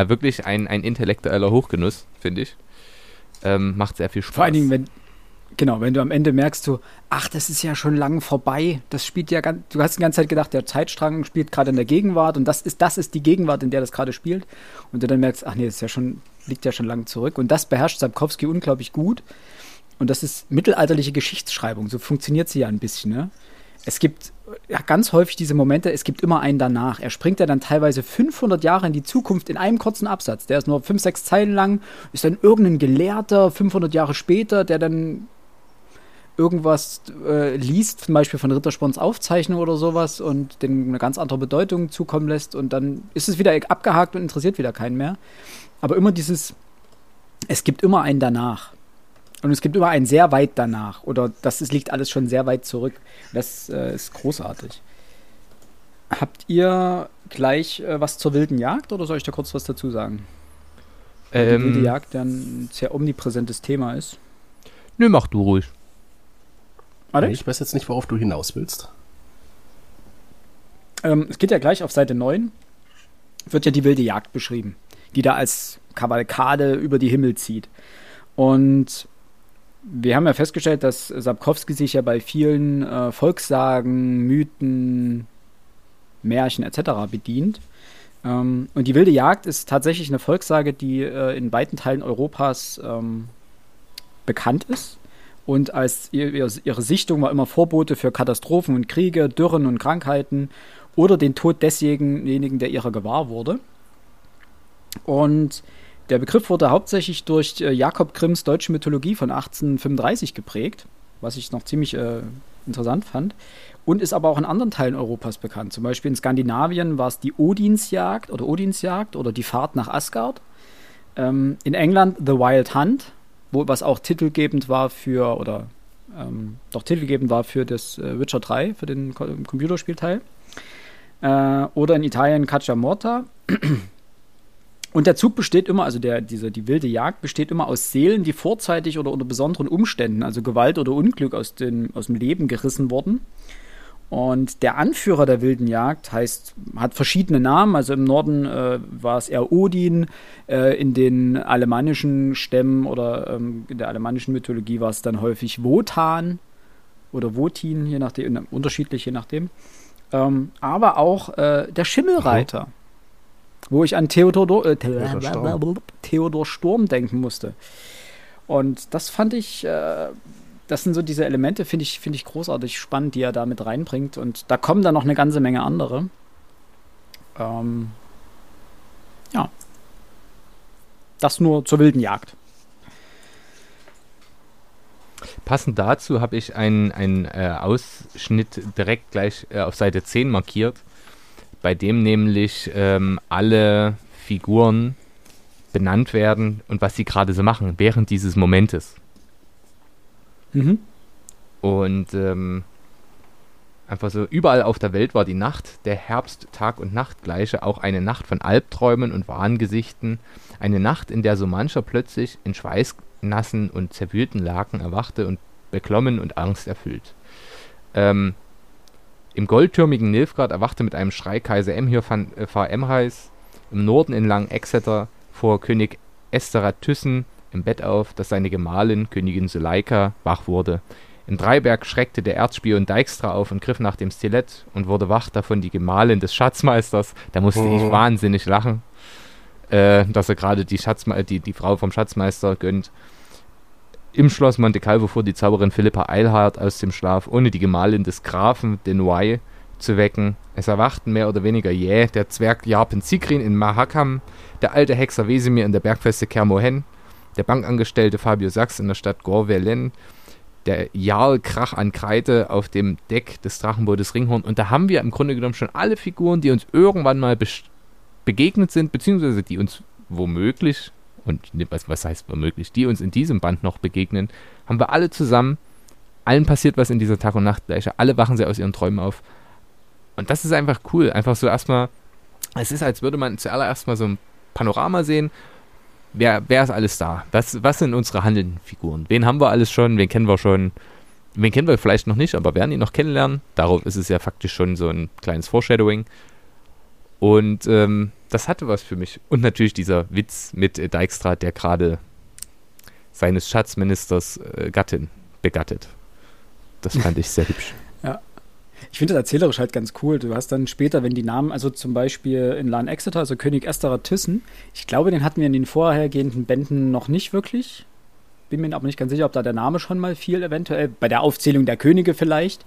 wirklich ein, ein intellektueller Hochgenuss, finde ich. Ähm, macht sehr viel Spaß. Vor allen Dingen, wenn, genau, wenn du am Ende merkst, so, ach, das ist ja schon lang vorbei. Das spielt ja ganz, du hast die ganze Zeit gedacht, der Zeitstrang spielt gerade in der Gegenwart und das ist, das ist die Gegenwart, in der das gerade spielt. Und du dann merkst, ach nee, das ist ja schon, liegt ja schon lange zurück. Und das beherrscht Sapkowski unglaublich gut. Und das ist mittelalterliche Geschichtsschreibung. So funktioniert sie ja ein bisschen, ne? Es gibt ja, ganz häufig diese Momente, es gibt immer einen danach. Er springt ja dann teilweise 500 Jahre in die Zukunft in einem kurzen Absatz. Der ist nur 5, 6 Zeilen lang, ist dann irgendein Gelehrter 500 Jahre später, der dann irgendwas äh, liest, zum Beispiel von Rittersporns Aufzeichnung oder sowas und dem eine ganz andere Bedeutung zukommen lässt und dann ist es wieder abgehakt und interessiert wieder keinen mehr. Aber immer dieses, es gibt immer einen danach. Und es gibt immer einen sehr weit danach. Oder das ist, liegt alles schon sehr weit zurück. Das äh, ist großartig. Habt ihr gleich äh, was zur wilden Jagd oder soll ich da kurz was dazu sagen? Ähm, Die wilde Jagd ja ein sehr omnipräsentes Thema ist. Nö, mach du ruhig. Warte. Ich weiß jetzt nicht, worauf du hinaus willst. Ähm, es geht ja gleich auf Seite 9, wird ja die wilde Jagd beschrieben, die da als Kavalkade über die Himmel zieht. Und wir haben ja festgestellt, dass Sapkowski sich ja bei vielen äh, Volkssagen, Mythen, Märchen etc. bedient. Ähm, und die wilde Jagd ist tatsächlich eine Volkssage, die äh, in weiten Teilen Europas ähm, bekannt ist. Und als ihr, ihre Sichtung war immer Vorbote für Katastrophen und Kriege, Dürren und Krankheiten oder den Tod desjenigen, der ihrer gewahr wurde. Und der Begriff wurde hauptsächlich durch äh, Jakob Grimms deutsche Mythologie von 1835 geprägt, was ich noch ziemlich äh, interessant fand. Und ist aber auch in anderen Teilen Europas bekannt. Zum Beispiel in Skandinavien war es die Odinsjagd oder Odinsjagd oder die Fahrt nach Asgard. Ähm, in England The Wild Hunt, wo, was auch titelgebend war für, oder ähm, doch titelgebend war für das äh, Witcher 3, für den Ko Computerspielteil. Äh, oder in Italien Caccia Morta. Und der Zug besteht immer, also der, diese, die wilde Jagd besteht immer aus Seelen, die vorzeitig oder unter besonderen Umständen, also Gewalt oder Unglück aus, den, aus dem Leben gerissen wurden. Und der Anführer der wilden Jagd heißt, hat verschiedene Namen. Also im Norden äh, war es eher Odin, äh, in den alemannischen Stämmen oder ähm, in der alemannischen Mythologie war es dann häufig Wotan oder Wotin, je nachdem, unterschiedlich je nachdem. Ähm, aber auch äh, der Schimmelreiter. Mhm wo ich an Theodor, äh, Theodor, Storm. Theodor Sturm denken musste. Und das fand ich, äh, das sind so diese Elemente, finde ich, finde ich großartig spannend, die er da mit reinbringt. Und da kommen dann noch eine ganze Menge andere. Ähm, ja. Das nur zur wilden Jagd. Passend dazu habe ich einen, einen äh, Ausschnitt direkt gleich äh, auf Seite 10 markiert, bei dem nämlich ähm, alle Figuren benannt werden und was sie gerade so machen während dieses Momentes. Mhm. Und ähm, einfach so, überall auf der Welt war die Nacht, der Herbst, Tag und Nacht gleiche, auch eine Nacht von Albträumen und Wahngesichten, eine Nacht, in der so mancher plötzlich in schweißnassen und zerwühlten Laken erwachte und beklommen und angsterfüllt. Ähm, Im goldtürmigen Nilfgaard erwachte mit einem Schrei Kaiser Emhyr van äh, Emreis, im Norden in Lang Exeter vor König Esteratyssen im Bett auf, dass seine Gemahlin, Königin Suleika, wach wurde. In Dreiberg schreckte der Erzspion Dijkstra auf und griff nach dem Stilett und wurde wach davon die Gemahlin des Schatzmeisters. Da musste ich Mhm. wahnsinnig lachen. äh, dass er gerade die, Schatzme die, die Frau vom Schatzmeister gönnt. Im Schloss Monte Calvo fuhr die Zauberin Philippa Eilhard aus dem Schlaf, ohne die Gemahlin des Grafen Denoy zu wecken. Es erwachten mehr oder weniger jäh der Zwerg Jarpen Zikrin in Mahakam, der alte Hexer Wesemir in der Bergfeste Kermohen, der Bankangestellte Fabio Sachs in der Stadt Gorvelen, der Jarl Krach an Kreide auf dem Deck des Drachenbootes Ringhorn. Und da haben wir im Grunde genommen schon alle Figuren, die uns irgendwann mal begegnet sind, beziehungsweise die uns womöglich und was, was heißt womöglich, die uns in diesem Band noch begegnen, haben wir alle zusammen. Allen passiert was in dieser Tag- und Nachtgleiche. Alle wachen sie aus ihren Träumen auf. Und das ist einfach cool. Einfach so erstmal, es ist, als würde man zuallererst mal so ein Panorama sehen. Wer, wer ist alles da? Was, was sind unsere handelnden Figuren? Wen haben wir alles schon? Wen kennen wir schon? Wen kennen wir vielleicht noch nicht, aber werden ihn noch kennenlernen. Darauf ist es ja faktisch schon so ein kleines Foreshadowing. Und ähm, das hatte was für mich. Und natürlich dieser Witz mit äh, Dijkstra, der gerade seines Schatzministers äh, Gattin begattet. Das fand ich sehr hübsch. Ich finde das erzählerisch halt ganz cool. Du hast dann später, wenn die Namen, also zum Beispiel in Lan Exeter, also König Esterer Thyssen, ich glaube, den hatten wir in den vorhergehenden Bänden noch nicht wirklich. Bin mir aber nicht ganz sicher, ob da der Name schon mal fiel, eventuell. Bei der Aufzählung der Könige vielleicht.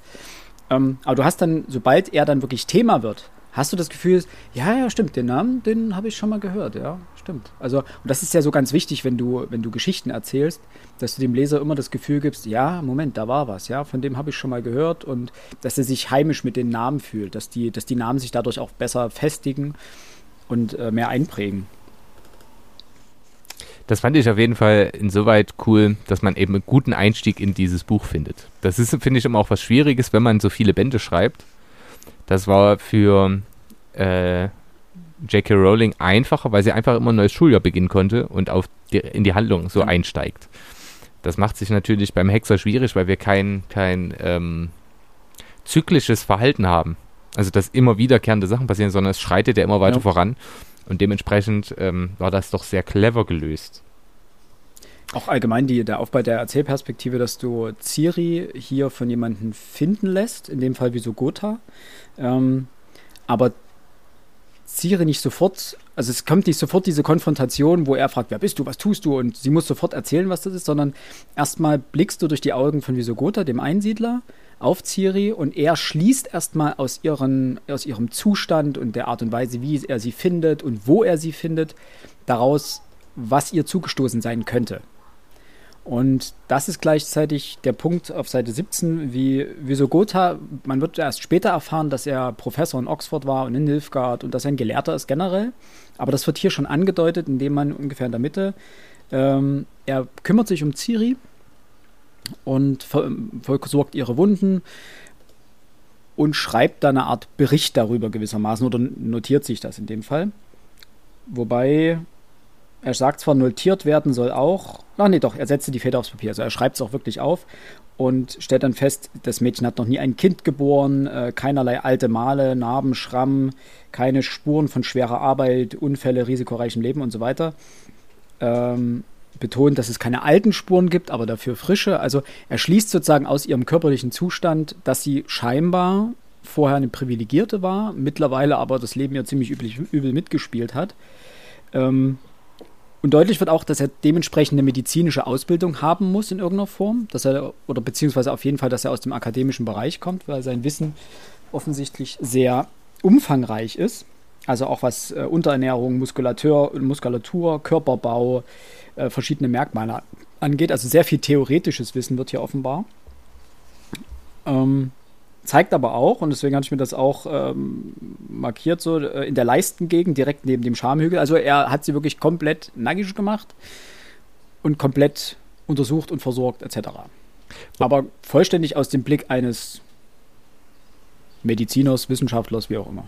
Ähm, aber du hast dann, sobald er dann wirklich Thema wird, hast du das Gefühl, ja, ja, stimmt, den Namen, den habe ich schon mal gehört, ja, stimmt. Also, und das ist ja so ganz wichtig, wenn du, wenn du Geschichten erzählst, dass du dem Leser immer das Gefühl gibst, ja, Moment, da war was, ja, von dem habe ich schon mal gehört und dass er sich heimisch mit den Namen fühlt, dass die, dass die Namen sich dadurch auch besser festigen und äh, mehr einprägen. Das fand ich auf jeden Fall insoweit cool, dass man eben einen guten Einstieg in dieses Buch findet. Das ist, finde ich, immer auch was Schwieriges, wenn man so viele Bände schreibt das war für äh, J.K. Rowling einfacher, weil sie einfach immer ein neues Schuljahr beginnen konnte und auf die, in die Handlung so mhm. einsteigt. Das macht sich natürlich beim Hexer schwierig, weil wir kein, kein ähm, zyklisches Verhalten haben. Also, dass immer wiederkehrende Sachen passieren, sondern es schreitet ja immer weiter ja. voran. Und dementsprechend ähm, war das doch sehr clever gelöst. Auch allgemein die, der Aufbau der Erzählperspektive, dass du Ciri hier von jemandem finden lässt, in dem Fall wie so Gotha. Ähm, aber Ciri nicht sofort, also es kommt nicht sofort diese Konfrontation, wo er fragt, wer bist du, was tust du? Und sie muss sofort erzählen, was das ist, sondern erstmal blickst du durch die Augen von Visogota, dem Einsiedler, auf Ciri und er schließt erstmal aus, aus ihrem Zustand und der Art und Weise, wie er sie findet und wo er sie findet, daraus, was ihr zugestoßen sein könnte. Und das ist gleichzeitig der Punkt auf Seite 17, wie Visogotha, man wird erst später erfahren, dass er Professor in Oxford war und in Nilfgaard und dass er ein Gelehrter ist generell. Aber das wird hier schon angedeutet, indem man ungefähr in der Mitte, ähm, er kümmert sich um Ciri und versorgt ihre Wunden und schreibt da eine Art Bericht darüber gewissermaßen oder notiert sich das in dem Fall. Wobei er sagt zwar, notiert werden soll auch. Ach nee, doch, er setzte die Feder aufs Papier. Also er schreibt es auch wirklich auf und stellt dann fest, das Mädchen hat noch nie ein Kind geboren, äh, keinerlei alte Male, Narben, Schramm, keine Spuren von schwerer Arbeit, Unfälle, risikoreichem Leben und so weiter. Ähm, betont, dass es keine alten Spuren gibt, aber dafür frische. Also er schließt sozusagen aus ihrem körperlichen Zustand, dass sie scheinbar vorher eine Privilegierte war, mittlerweile aber das Leben ihr ziemlich üblich, übel mitgespielt hat. Ähm, und deutlich wird auch, dass er dementsprechend eine medizinische Ausbildung haben muss in irgendeiner Form, dass er, oder beziehungsweise auf jeden Fall, dass er aus dem akademischen Bereich kommt, weil sein Wissen offensichtlich sehr umfangreich ist. Also auch was äh, Unterernährung, Muskulatur, Muskulatur Körperbau, äh, verschiedene Merkmale angeht. Also sehr viel theoretisches Wissen wird hier offenbar. Ähm, zeigt aber auch, und deswegen hatte ich mir das auch ähm, markiert, so äh, in der Leistengegend, direkt neben dem Schamhügel. Also er hat sie wirklich komplett nackig gemacht und komplett untersucht und versorgt, etc. Aber vollständig aus dem Blick eines Mediziners, Wissenschaftlers, wie auch immer.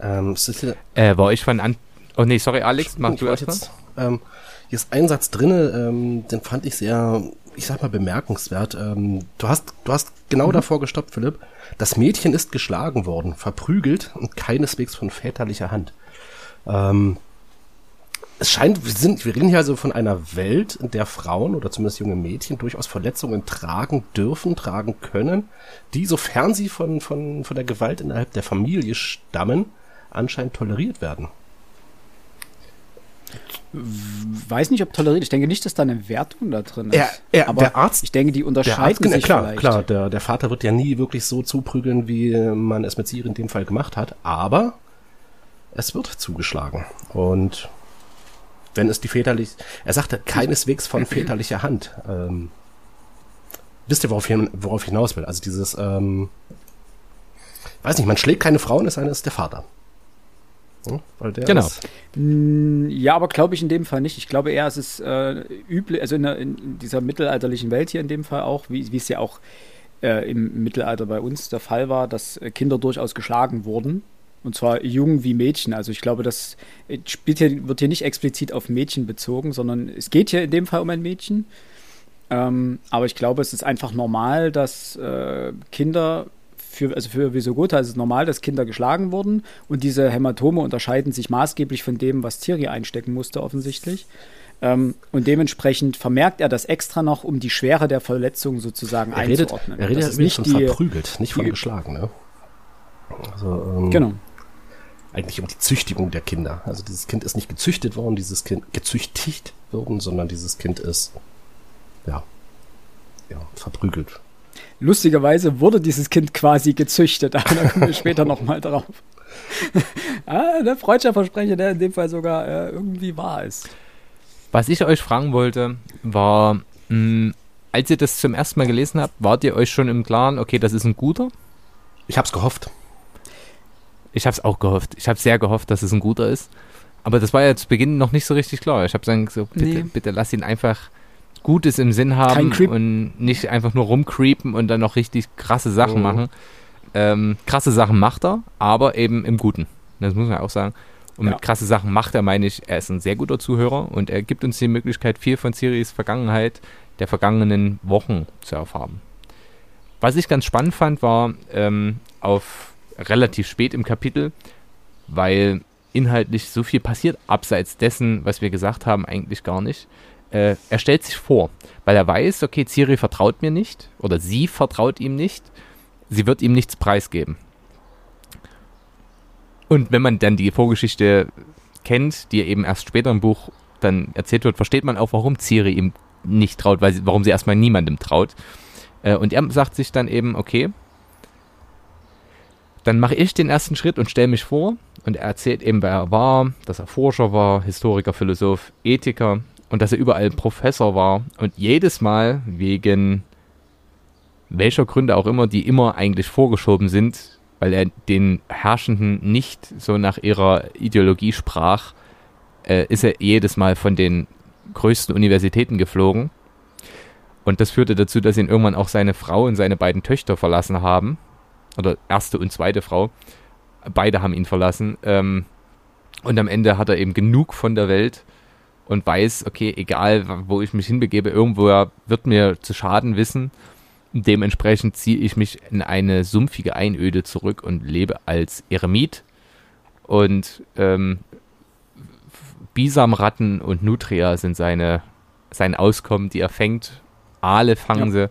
Ja. Ähm, äh, war ich von an. Oh nee, sorry, Alex, mach oh, du erst ähm, hier ist ein Satz drin, ähm, den fand ich sehr, ich sag mal, bemerkenswert. Ähm, du hast, du hast genau mhm. davor gestoppt, Philipp. Das Mädchen ist geschlagen worden, verprügelt und keineswegs von väterlicher Hand. Ähm, es scheint, wir sind, wir reden hier also von einer Welt, in der Frauen oder zumindest junge Mädchen durchaus Verletzungen tragen dürfen, tragen können, die, sofern sie von, von, von der Gewalt innerhalb der Familie stammen, anscheinend toleriert werden. Weiß nicht, ob toleriert. Ich denke nicht, dass da eine Wertung da drin ist. Er, er, aber der Arzt, ich denke, die unterscheiden Arzt, sich klar, vielleicht. klar, der, der Vater wird ja nie wirklich so zuprügeln, wie man es mit Siri in dem Fall gemacht hat, aber es wird zugeschlagen. Und wenn es die väterlich, er sagte keineswegs von väterlicher Hand. Ähm, wisst ihr, worauf, ich- worauf ich hinaus will? Also dieses, ähm, weiß nicht, man schlägt keine Frauen, denn, es ist der Vater. Hm? Weil der Genau. Ist, Ja, aber glaube ich in dem Fall nicht. Ich glaube eher, es ist äh, üblich, also in, der, in dieser mittelalterlichen Welt hier in dem Fall auch, wie, es ja auch äh, im Mittelalter bei uns der Fall war, dass äh, Kinder durchaus geschlagen wurden. Und zwar Jungen wie Mädchen. Also ich glaube, das äh, spielt hier, wird hier nicht explizit auf Mädchen bezogen, sondern es geht hier in dem Fall um ein Mädchen. Ähm, aber ich glaube, es ist einfach normal, dass äh, Kinder für, also für Visogota ist es normal, dass Kinder geschlagen wurden und diese Hämatome unterscheiden sich maßgeblich von dem, was Thierry einstecken musste, offensichtlich. Ähm, und dementsprechend vermerkt er das extra noch, um die Schwere der Verletzung sozusagen er redet, einzuordnen. er redet Das ist nicht von die, verprügelt, nicht von die- geschlagen, ne? Also, ähm, Genau. eigentlich um die Züchtigung der Kinder. Also dieses Kind ist nicht gezüchtet worden, dieses Kind gezüchtigt worden, sondern dieses Kind ist ja ja verprügelt. Lustigerweise wurde dieses Kind quasi gezüchtet, aber da kommen wir später nochmal drauf. ah, der freudscher Versprecher, der in dem Fall sogar äh, irgendwie wahr ist. Was ich euch fragen wollte, war, mh, als ihr das zum ersten Mal gelesen habt, wart ihr euch schon im Klaren, okay, das ist ein guter? Ich hab's gehofft. Ich habe es auch gehofft. Ich habe sehr gehofft, dass es ein guter ist. Aber das war ja zu Beginn noch nicht so richtig klar. Ich habe dann so, bitte, Nee. bitte lass ihn einfach Gutes im Sinn haben und nicht einfach nur rumcreepen und dann noch richtig krasse Sachen Mhm. machen. Ähm, krasse Sachen macht er, aber eben im Guten. Das muss man auch sagen. Und Ja. mit krasse Sachen macht er, meine ich, er ist ein sehr guter Zuhörer und er gibt uns die Möglichkeit, viel von Siris Vergangenheit der vergangenen Wochen zu erfahren. Was ich ganz spannend fand, war ähm, auf relativ spät im Kapitel, weil inhaltlich so viel passiert, abseits dessen, was wir gesagt haben, eigentlich gar nicht. Äh, er stellt sich vor, weil er weiß, okay, Ciri vertraut mir nicht oder sie vertraut ihm nicht, sie wird ihm nichts preisgeben. Und wenn man dann die Vorgeschichte kennt, die eben erst später im Buch dann erzählt wird, versteht man auch, warum Ciri ihm nicht traut, weil sie, warum sie erstmal niemandem traut. Äh, und er sagt sich dann eben, okay, dann mache ich den ersten Schritt und stelle mich vor. Und er erzählt eben, wer er war, dass er Forscher war, Historiker, Philosoph, Ethiker und dass er überall Professor war. Und jedes Mal wegen welcher Gründe auch immer, die immer eigentlich vorgeschoben sind, weil er den Herrschenden nicht so nach ihrer Ideologie sprach, äh, ist er jedes Mal von den größten Universitäten geflogen. Und das führte dazu, dass ihn irgendwann auch seine Frau und seine beiden Töchter verlassen haben. Oder erste und zweite Frau. Beide haben ihn verlassen. Ähm, und am Ende hat er eben genug von der Welt und weiß, okay, egal wo ich mich hinbegebe, irgendwo wird mir zu Schaden wissen. Dementsprechend ziehe ich mich in eine sumpfige Einöde zurück und lebe als Eremit. Und ähm, Bisamratten und Nutria sind seine, sein Auskommen, die er fängt. Aale fangen sie,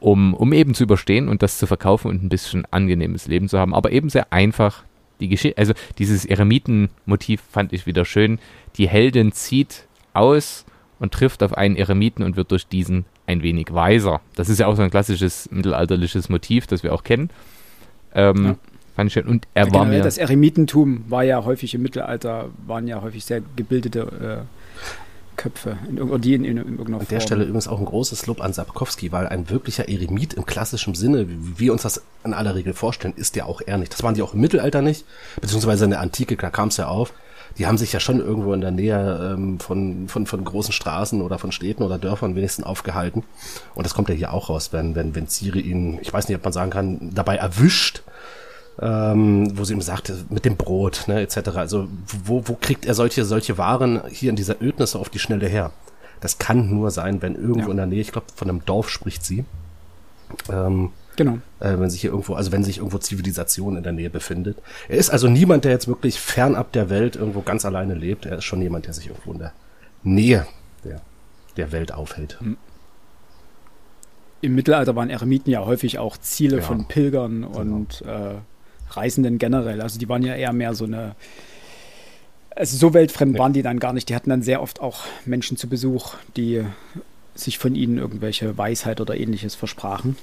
um, um eben zu überstehen und das zu verkaufen und ein bisschen angenehmes Leben zu haben. Aber eben sehr einfach. Die Geschichte, also dieses Eremitenmotiv fand ich wieder schön. Die Heldin zieht aus und trifft auf einen Eremiten und wird durch diesen ein wenig weiser. Das ist ja auch so ein klassisches mittelalterliches Motiv, das wir auch kennen. Ähm, Ja. Fand ich schön. Und er war Generell mir. das Eremitentum war ja häufig im Mittelalter, waren ja häufig sehr gebildete äh, Köpfe, in, die in, in, in irgendeiner An der Form. Stelle übrigens auch ein großes Lob an Sapkowski, weil ein wirklicher Eremit im klassischen Sinne, wie wir uns das in aller Regel vorstellen, ist ja auch er nicht. Das waren die auch im Mittelalter nicht, beziehungsweise in der Antike, da kam es ja auf. Die haben sich ja schon irgendwo in der Nähe ähm, von, von, von großen Straßen oder von Städten oder Dörfern wenigstens aufgehalten. Und das kommt ja hier auch raus, wenn, wenn, wenn Ciri ihn, ich weiß nicht, ob man sagen kann, dabei erwischt, ähm, wo sie ihm sagt, mit dem Brot, ne, etc. Also wo, wo kriegt er solche, solche Waren hier in dieser Ödnis auf die Schnelle her? Das kann nur sein, wenn irgendwo Ja. in der Nähe, ich glaube, von einem Dorf spricht sie, ähm, Genau. äh, wenn sich hier irgendwo, also wenn sich irgendwo Zivilisation in der Nähe befindet. Er ist also niemand, der jetzt wirklich fernab der Welt irgendwo ganz alleine lebt. Er ist schon jemand, der sich irgendwo in der Nähe der, der Welt aufhält. Im Mittelalter waren Eremiten ja häufig auch Ziele Ja. von Pilgern und äh, Reisenden generell. Also die waren ja eher mehr so eine Also so weltfremd waren die dann gar nicht. Die hatten dann sehr oft auch Menschen zu Besuch, die sich von ihnen irgendwelche Weisheit oder ähnliches versprachen.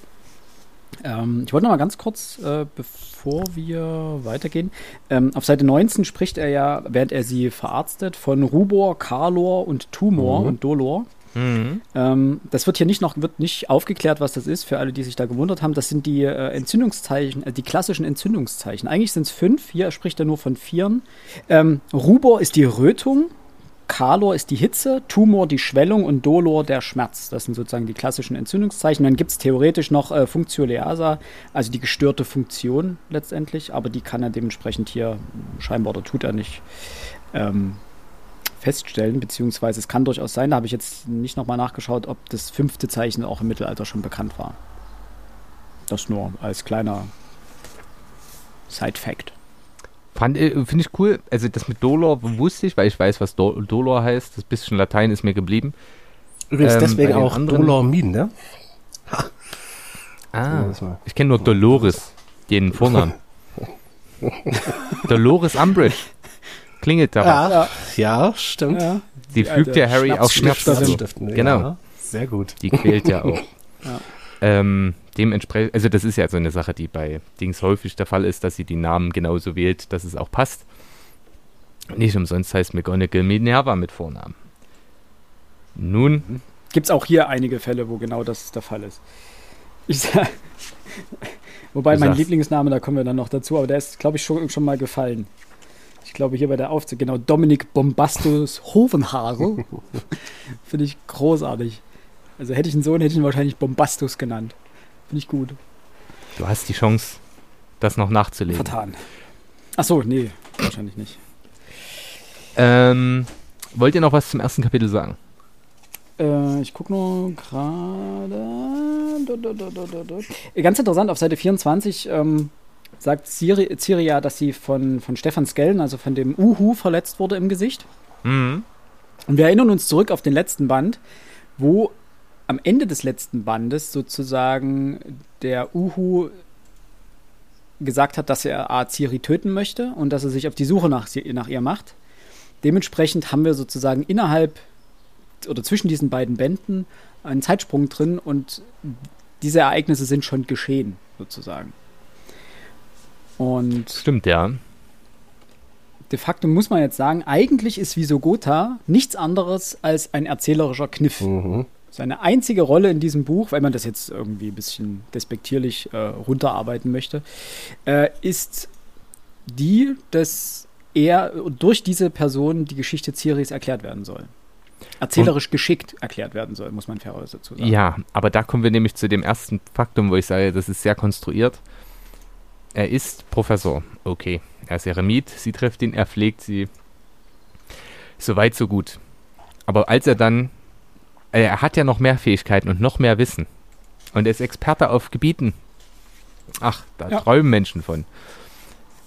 Ähm, ich wollte noch mal ganz kurz, äh, bevor wir weitergehen, ähm, auf Seite 19 spricht er ja, während er sie verarztet, von Rubor, Kalor und Tumor Mhm. und Dolor. Mhm. Ähm, das wird hier nicht noch wird nicht aufgeklärt, was das ist, für alle, die sich da gewundert haben. Das sind die äh, Entzündungszeichen, äh, die klassischen Entzündungszeichen. Eigentlich sind es fünf, hier spricht er nur von vieren. Ähm, Rubor ist die Rötung, Kalor ist die Hitze, Tumor die Schwellung und Dolor der Schmerz. Das sind sozusagen die klassischen Entzündungszeichen. Dann gibt es theoretisch noch äh, Functioleasa, also die gestörte Funktion letztendlich, aber die kann er dementsprechend hier scheinbar oder tut er nicht ähm, feststellen, beziehungsweise es kann durchaus sein, da habe ich jetzt nicht nochmal nachgeschaut, ob das fünfte Zeichen auch im Mittelalter schon bekannt war. Das nur als kleiner Side-Fact. Fand, äh, Finde ich cool. Also das mit Dolor wusste ich, weil ich weiß, was Do Dolor heißt. Das bisschen Latein ist mir geblieben. Übrigens Ähm, deswegen auch anderen- Dolormin, ne? Ah, das mal. ich kenne nur Dolores, den Vornamen. Dolores Umbridge. Klingelt da. was. Ja, ja, stimmt. Ja, Die die fügt ja Harry auch Schnapsstifterin. zu. Genau. Ja, sehr gut. Die quält ja auch. Ja. Ähm, dementsprechend, also das ist ja so eine Sache, die bei Dings häufig der Fall ist, dass sie die Namen genauso wählt, dass es auch passt. Nicht umsonst heißt McGonagall Minerva mit Vornamen. Nun, Gibt es auch hier einige Fälle, wo genau das der Fall ist. Ich sag, wobei mein sagst- Lieblingsname, da kommen wir dann noch dazu, aber der ist, glaube ich, schon, schon mal gefallen. Ich glaube, hier bei der Aufzug, genau, Dominik Bombastus Hovenhaare. Finde ich großartig. Also hätte ich einen Sohn, hätte ich ihn wahrscheinlich Bombastus genannt. Finde ich gut. du hast die Chance, das noch nachzulegen. Vertan. Ach so, nee, wahrscheinlich nicht. Ähm, wollt ihr noch was zum ersten Kapitel sagen? Äh, ich gucke nur gerade. Ganz interessant, auf Seite 24 ähm, sagt Ciri ja, dass sie von, von Stefan Skellen, also von dem Uhu, verletzt wurde im Gesicht. Mhm. Und wir erinnern uns zurück auf den letzten Band, wo am Ende des letzten Bandes sozusagen der Uhu gesagt hat, dass er A. Ciri töten möchte und dass er sich auf die Suche nach, nach ihr macht. Dementsprechend haben wir sozusagen innerhalb oder zwischen diesen beiden Bänden einen Zeitsprung drin und diese Ereignisse sind schon geschehen, sozusagen. Und Stimmt, ja. de facto muss man jetzt sagen, eigentlich ist Visogota nichts anderes als ein erzählerischer Kniff. Mhm. Seine einzige Rolle in diesem Buch, weil man das jetzt irgendwie ein bisschen despektierlich äh, runterarbeiten möchte, äh, ist die, dass er durch diese Person die Geschichte Ciris erklärt werden soll. Erzählerisch geschickt erklärt werden soll, muss man fairerweise dazu sagen. Ja, aber da kommen wir nämlich zu dem ersten Faktum, wo ich sage, das ist sehr konstruiert. Er ist Professor. Okay. Er ist Eremit, sie trifft ihn, er pflegt sie. So weit, so gut. Aber als er dann. äh, Er hat ja noch mehr Fähigkeiten und noch mehr Wissen. Und er ist Experte auf Gebieten. Ach, da Ja. träumen Menschen von.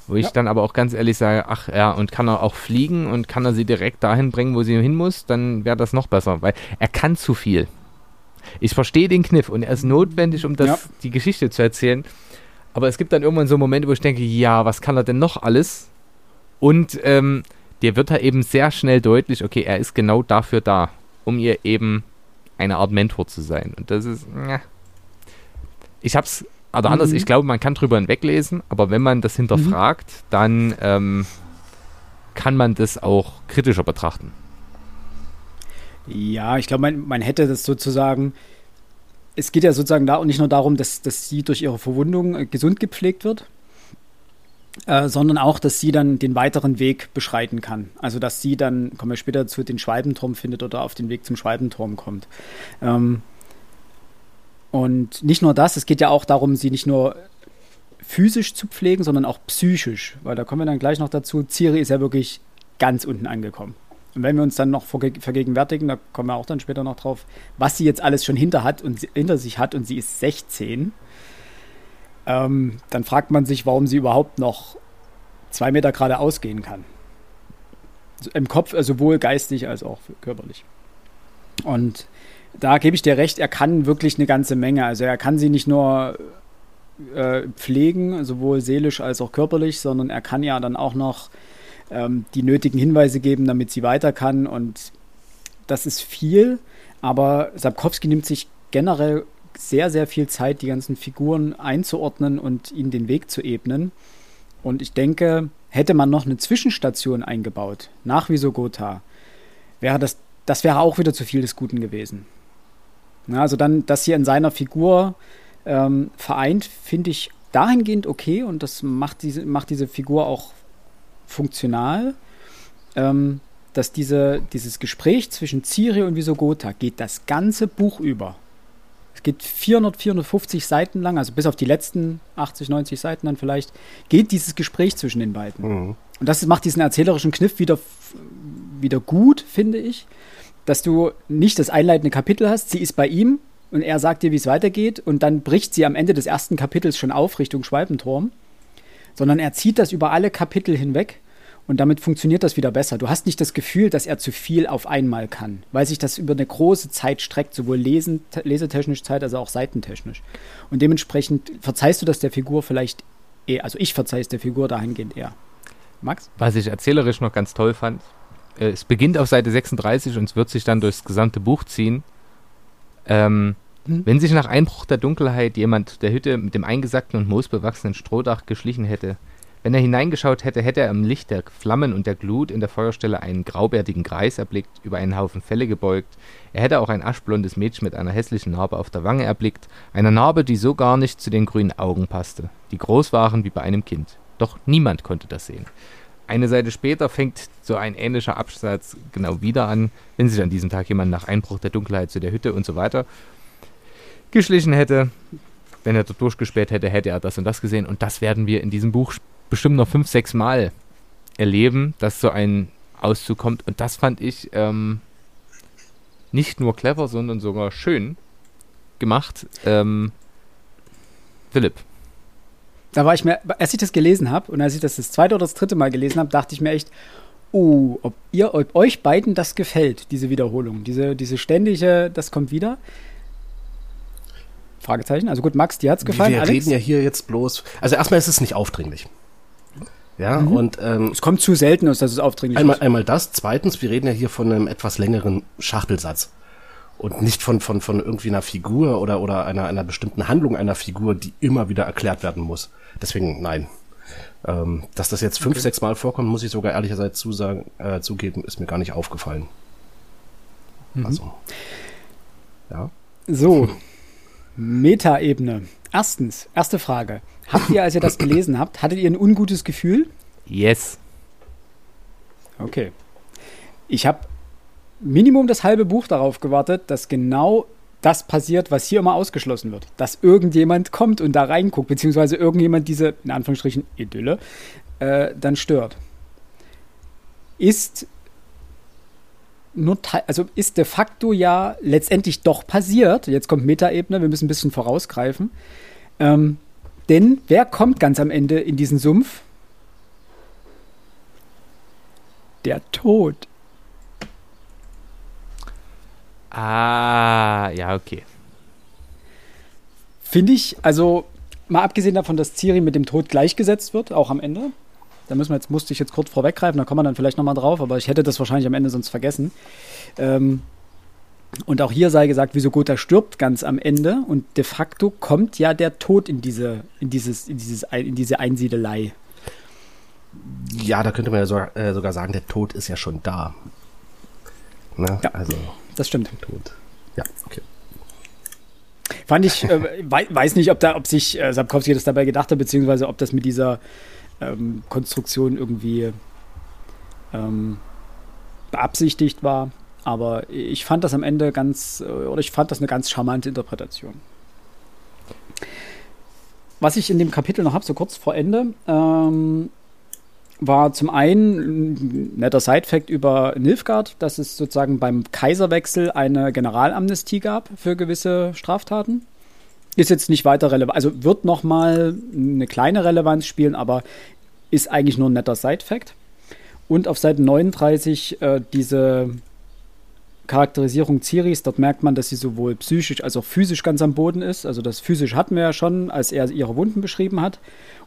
Wo ich Ja. dann aber auch ganz ehrlich sage, ach ja, und kann er auch fliegen und kann er sie direkt dahin bringen, wo sie hin muss, dann wäre das noch besser, weil er kann zu viel. Ich verstehe den Kniff und er ist notwendig, um das, Ja. die Geschichte zu erzählen. Aber es gibt dann irgendwann so Momente, wo ich denke, ja, was kann er denn noch alles? Und ähm, dir wird da eben sehr schnell deutlich, okay, er ist genau dafür da, um ihr eben eine Art Mentor zu sein. Und das ist, ja. Ich hab's, oder anders, Mhm. ich glaube, man kann drüber hinweglesen, aber wenn man das hinterfragt, dann ähm, kann man das auch kritischer betrachten. Ja, ich glaube, man, man hätte das sozusagen. Es geht ja sozusagen da und nicht nur darum, dass, dass sie durch ihre Verwundung äh, gesund gepflegt wird, äh, sondern auch, dass sie dann den weiteren Weg beschreiten kann. Also, dass sie dann, kommen wir später zu, den Schwalbenturm findet oder auf den Weg zum Schwalbenturm kommt. Ähm, und nicht nur das, es geht ja auch darum, sie nicht nur physisch zu pflegen, sondern auch psychisch, weil da kommen wir dann gleich noch dazu. Ciri ist ja wirklich ganz unten angekommen. Und wenn wir uns dann noch verge- vergegenwärtigen, da kommen wir auch dann später noch drauf, was sie jetzt alles schon hinter, hat und hinter sich hat und sie ist 16, ähm, dann fragt man sich, warum sie überhaupt noch zwei Meter geradeaus gehen kann. Im Kopf, äh, sowohl geistig als auch körperlich. Und da gebe ich dir recht, er kann wirklich eine ganze Menge. Also er kann sie nicht nur äh, pflegen, sowohl seelisch als auch körperlich, sondern er kann ja dann auch noch ähm, die nötigen Hinweise geben, damit sie weiter kann. Und das ist viel, aber Sapkowski nimmt sich generell sehr, sehr viel Zeit, die ganzen Figuren einzuordnen und ihnen den Weg zu ebnen. Und ich denke, hätte man noch eine Zwischenstation eingebaut, nach Visogota, wäre das, das wäre auch wieder zu viel des Guten gewesen. Ja, also dann, das hier in seiner Figur ähm, vereint, finde ich dahingehend okay und das macht diese, macht diese Figur auch funktional, ähm, dass diese, dieses Gespräch zwischen Ciri und Visogota geht das ganze Buch über. Es geht 400, 450 Seiten lang, also bis auf die letzten 80, 90 Seiten dann vielleicht, geht dieses Gespräch zwischen den beiden. Mhm. Und das macht diesen erzählerischen Kniff wieder, wieder gut, finde ich, dass du nicht das einleitende Kapitel hast, sie ist bei ihm und er sagt dir, wie es weitergeht und dann bricht sie am Ende des ersten Kapitels schon auf Richtung Schwalbenturm, sondern er zieht das über alle Kapitel hinweg und damit funktioniert das wieder besser. Du hast nicht das Gefühl, dass er zu viel auf einmal kann, weil sich das über eine große Zeit streckt, sowohl lesen, lesetechnisch Zeit als auch seitentechnisch. Und dementsprechend verzeihst du das der Figur vielleicht eher, also ich verzeih es der Figur dahingehend eher. Max? Was ich erzählerisch noch ganz toll fand, äh, es beginnt auf Seite 36 und es wird sich dann durchs gesamte Buch ziehen. Ähm, hm? Wenn sich nach Einbruch der Dunkelheit jemand der Hütte mit dem eingesackten und moosbewachsenen Strohdach geschlichen hätte, wenn er hineingeschaut hätte, hätte er im Licht der Flammen und der Glut in der Feuerstelle einen graubärtigen Greis erblickt, über einen Haufen Felle gebeugt. Er hätte auch ein aschblondes Mädchen mit einer hässlichen Narbe auf der Wange erblickt, einer Narbe, die so gar nicht zu den grünen Augen passte, die groß waren wie bei einem Kind. Doch niemand konnte das sehen. Eine Seite später fängt so ein ähnlicher Absatz genau wieder an, wenn sich an diesem Tag jemand nach Einbruch der Dunkelheit zu der Hütte und so weiter geschlichen hätte. Wenn er dort durchgespäht hätte, hätte er das und das gesehen. Und das werden wir in diesem Buch bestimmt noch fünf, sechs Mal erleben, dass so ein Auszug kommt. Und das fand ich ähm, nicht nur clever, sondern sogar schön gemacht. Ähm, Philipp. Da war ich mir, als ich das gelesen habe und als ich das das zweite oder das dritte Mal gelesen habe, dachte ich mir echt, oh, ob ihr, ob euch beiden das gefällt, diese Wiederholung, diese, diese ständige, das kommt wieder. Fragezeichen. Also gut, Max, dir hat's gefallen. Wir Alex? reden ja hier jetzt bloß. Also erstmal ist es nicht aufdringlich. Ja, mhm. und ähm, es kommt zu selten aus, dass es aufdringlich einmal, ist. Einmal das. Zweitens, wir reden ja hier von einem etwas längeren Schachtelsatz und nicht von von von irgendwie einer Figur oder oder einer einer bestimmten Handlung einer Figur, die immer wieder erklärt werden muss. Deswegen nein. Ähm, dass das jetzt fünf, okay. sechs Mal vorkommt, muss ich sogar ehrlicherseits zusagen, äh, zugeben, ist mir gar nicht aufgefallen. Mhm. Also, ja. So, Metaebene. Erstens, erste Frage. Habt ihr, als ihr das gelesen habt, hattet ihr ein ungutes Gefühl? Yes. Okay. Ich habe Minimum das halbe Buch darauf gewartet, dass genau das passiert, was hier immer ausgeschlossen wird. Dass irgendjemand kommt und da reinguckt, beziehungsweise irgendjemand diese, in Anführungsstrichen, Idylle äh, dann stört. Ist nur also ist de facto ja letztendlich doch passiert. Jetzt kommt Metaebene, wir müssen ein bisschen vorausgreifen. Ähm, denn wer kommt ganz am Ende in diesen Sumpf? Der Tod. Ah, ja, okay. Finde ich, also mal abgesehen davon, dass Ciri mit dem Tod gleichgesetzt wird, auch am Ende, da müssen wir jetzt, musste ich jetzt kurz vorweggreifen, da kommen wir dann vielleicht nochmal drauf, aber ich hätte das wahrscheinlich am Ende sonst vergessen. Ähm, und auch hier sei gesagt, wieso Gotha stirbt ganz am Ende und de facto kommt ja der Tod in diese, in dieses, in dieses, in diese Einsiedelei. Ja, da könnte man ja so, äh, sogar sagen, der Tod ist ja schon da. Ne? Ja, also das stimmt. Tod. Ja, okay. Fand ich, äh, weiß nicht, ob da, ob sich äh, Sapkowski das dabei gedacht hat, beziehungsweise ob das mit dieser ähm, Konstruktion irgendwie ähm, beabsichtigt war. Aber ich fand das am Ende ganz, äh, oder ich fand das eine ganz charmante Interpretation. Was ich in dem Kapitel noch habe, so kurz vor Ende, ähm, war zum einen ein netter Side-Fact über Nilfgaard, dass es sozusagen beim Kaiserwechsel eine Generalamnestie gab für gewisse Straftaten. Ist jetzt nicht weiter relevant, also wird nochmal eine kleine Relevanz spielen, aber ist eigentlich nur ein netter Side-Fact. Und auf Seite 39 äh, diese Charakterisierung Ciris, dort merkt man, dass sie sowohl psychisch als auch physisch ganz am Boden ist. Also das physisch hatten wir ja schon, als er ihre Wunden beschrieben hat.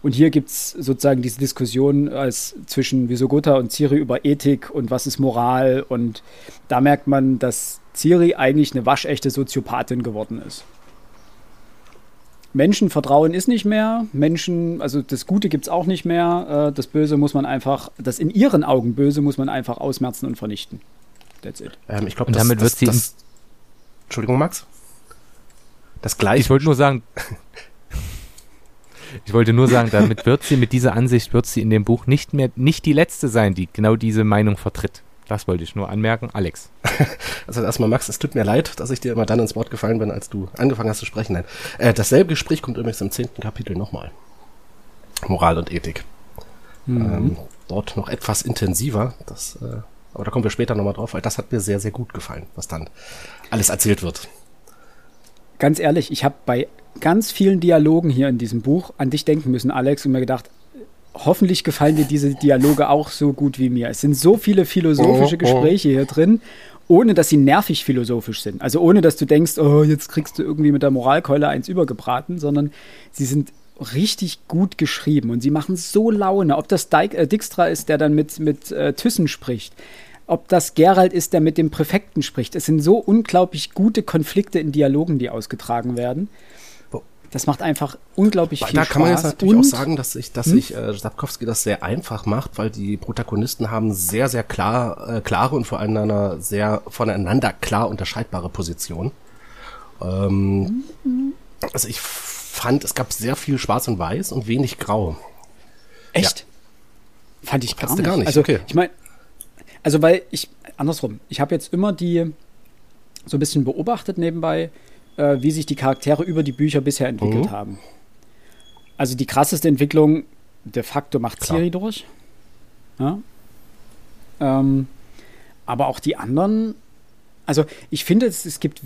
Und hier gibt es sozusagen diese Diskussion als zwischen Visogota und Ciri über Ethik und was ist Moral. Und da merkt man, dass Ciri eigentlich eine waschechte Soziopathin geworden ist. Menschenvertrauen ist nicht mehr. Menschen, also das Gute gibt es auch nicht mehr. Äh, das Böse muss man einfach, das in ihren Augen Böse muss man einfach ausmerzen und vernichten. That's it. Ähm, ich glaube, damit das, wird sie. Entschuldigung, Max. Das gleiche. Ich wollte nur sagen. ich wollte nur sagen, damit wird sie mit dieser Ansicht wird sie in dem Buch nicht mehr nicht die letzte sein, die genau diese Meinung vertritt. Das wollte ich nur anmerken. Alex. Also erstmal, Max, es tut mir leid, dass ich dir immer dann ins Wort gefallen bin, als du angefangen hast zu sprechen. Nein. Äh, dasselbe Gespräch kommt übrigens im zehnten Kapitel nochmal. Moral und Ethik. Mhm. Ähm, dort noch etwas intensiver. Das äh, aber da kommen wir später nochmal drauf, weil das hat mir sehr, sehr gut gefallen, was dann alles erzählt wird. Ganz ehrlich, ich habe bei ganz vielen Dialogen hier in diesem Buch an dich denken müssen, Alex, und mir gedacht, hoffentlich gefallen dir diese Dialoge auch so gut wie mir. Es sind so viele philosophische oh, oh. Gespräche hier drin, ohne dass sie nervig philosophisch sind. Also ohne dass du denkst, oh, jetzt kriegst du irgendwie mit der Moralkeule eins übergebraten, sondern sie sind richtig gut geschrieben und sie machen so Laune. Ob das äh, Dijkstra ist, der dann mit, mit äh, Thyssen spricht, ob das Gerald ist, der mit dem Präfekten spricht. Es sind so unglaublich gute Konflikte in Dialogen, die ausgetragen werden. Das macht einfach unglaublich viel Spaß. Da kann man jetzt natürlich Und, auch sagen, dass sich, dass hm? sich äh, Sapkowski das sehr einfach macht, weil die Protagonisten haben sehr, sehr klar, äh, klare und voreinander sehr voneinander klar unterscheidbare Positionen. Ähm, mhm. Also ich fand, es gab sehr viel Schwarz und Weiß und wenig Grau. Echt? Ja. Fand ich gar nicht. gar nicht. Also okay. ich meine, also weil ich, andersrum, ich habe jetzt immer die so ein bisschen beobachtet nebenbei, äh, wie sich die Charaktere über die Bücher bisher entwickelt mhm. haben. Also die krasseste Entwicklung de facto macht Klar. Ciri durch. Ja? Ähm, aber auch die anderen, also ich finde, es, es gibt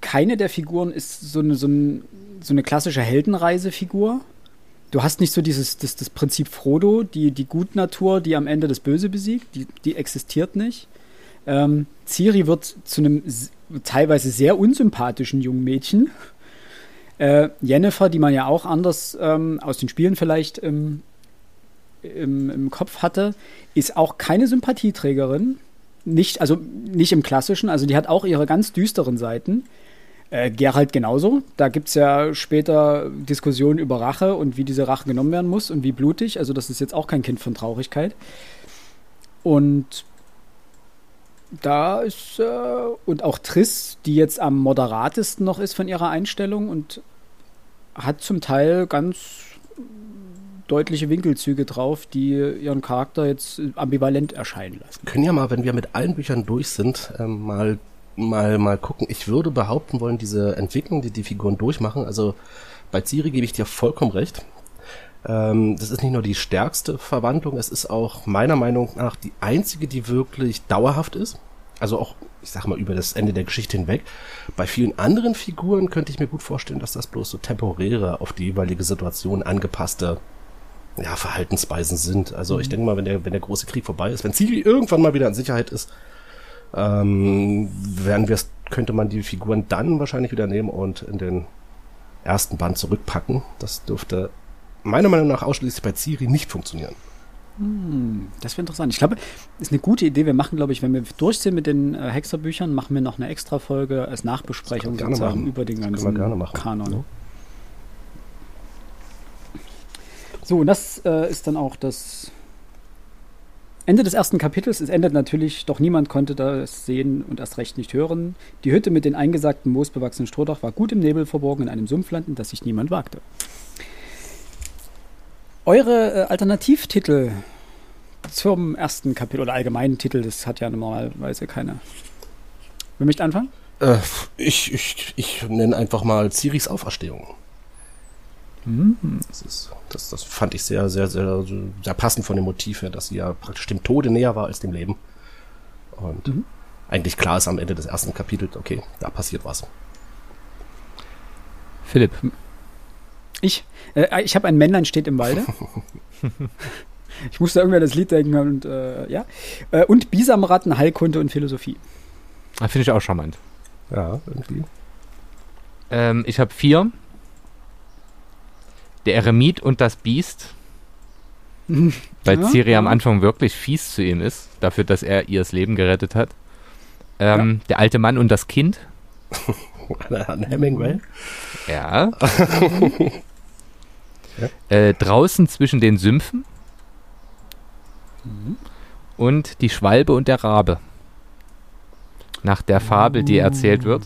keine der Figuren ist so eine, so, ein, so eine klassische Heldenreisefigur. Du hast nicht so dieses das, das Prinzip Frodo, die, die Gutnatur, die am Ende das Böse besiegt, die, die existiert nicht. Ähm, Ciri wird zu einem teilweise sehr unsympathischen jungen Mädchen. Äh, Jennifer, die man ja auch anders ähm, aus den Spielen vielleicht im, im, im Kopf hatte, ist auch keine Sympathieträgerin. Nicht, also nicht im klassischen, also die hat auch ihre ganz düsteren Seiten. Äh, Gerald genauso. Da gibt es ja später Diskussionen über Rache und wie diese Rache genommen werden muss und wie blutig. Also das ist jetzt auch kein Kind von Traurigkeit. Und da ist, äh, und auch Triss, die jetzt am moderatesten noch ist von ihrer Einstellung und hat zum Teil ganz deutliche Winkelzüge drauf, die ihren Charakter jetzt ambivalent erscheinen lassen. Wir können ja mal, wenn wir mit allen Büchern durch sind, ähm, mal mal, mal gucken. Ich würde behaupten wollen, diese Entwicklung, die die Figuren durchmachen, also bei Ciri gebe ich dir vollkommen recht. Ähm, das ist nicht nur die stärkste Verwandlung, es ist auch meiner Meinung nach die einzige, die wirklich dauerhaft ist. Also auch, ich sag mal, über das Ende der Geschichte hinweg. Bei vielen anderen Figuren könnte ich mir gut vorstellen, dass das bloß so temporäre, auf die jeweilige Situation angepasste ja, Verhaltensweisen sind. Also ich mhm. denke mal, wenn der, wenn der große Krieg vorbei ist, wenn Ciri irgendwann mal wieder in Sicherheit ist, ähm, werden wir könnte man die Figuren dann wahrscheinlich wieder nehmen und in den ersten Band zurückpacken. Das dürfte meiner Meinung nach ausschließlich bei Ciri nicht funktionieren. Hm, das wäre interessant. Ich glaube, ist eine gute Idee. Wir machen, glaube ich, wenn wir durch sind mit den äh, Hexerbüchern, machen wir noch eine extra Folge als Nachbesprechung sozusagen machen. über den ganzen Kanon. Ja. So, und das äh, ist dann auch das Ende des ersten Kapitels. Es endet natürlich, doch niemand konnte das sehen und erst recht nicht hören. Die Hütte mit den eingesagten moosbewachsenen Strohdach war gut im Nebel verborgen in einem Sumpfland, in das sich niemand wagte. Eure äh, Alternativtitel zum ersten Kapitel oder allgemeinen Titel, das hat ja normalerweise keine. Wer möchte anfangen? Äh, ich, ich, ich nenne einfach mal Ciris Auferstehung. Mhm. Das, ist, das, das fand ich sehr, sehr, sehr, sehr passend von dem Motiv her, dass sie ja praktisch dem Tode näher war als dem Leben. Und mhm. eigentlich klar ist am Ende des ersten Kapitels, okay, da passiert was. Philipp. Ich? Äh, ich habe ein Männlein steht im Walde. ich musste irgendwann das Lied denken und äh, ja. Äh, und Bisamratten, Heilkunde und Philosophie. Finde ich auch charmant. Ja, irgendwie. Ähm, ich habe vier. Der Eremit und das Biest. Weil Ja, Ciri am ja. Anfang wirklich fies zu ihm ist, dafür, dass er ihr das Leben gerettet hat. Ähm, Der alte Mann und das Kind. An Hemingway. Ja. äh, draußen zwischen den Sümpfen. Und die Schwalbe und der Rabe. Nach der Fabel, die erzählt wird.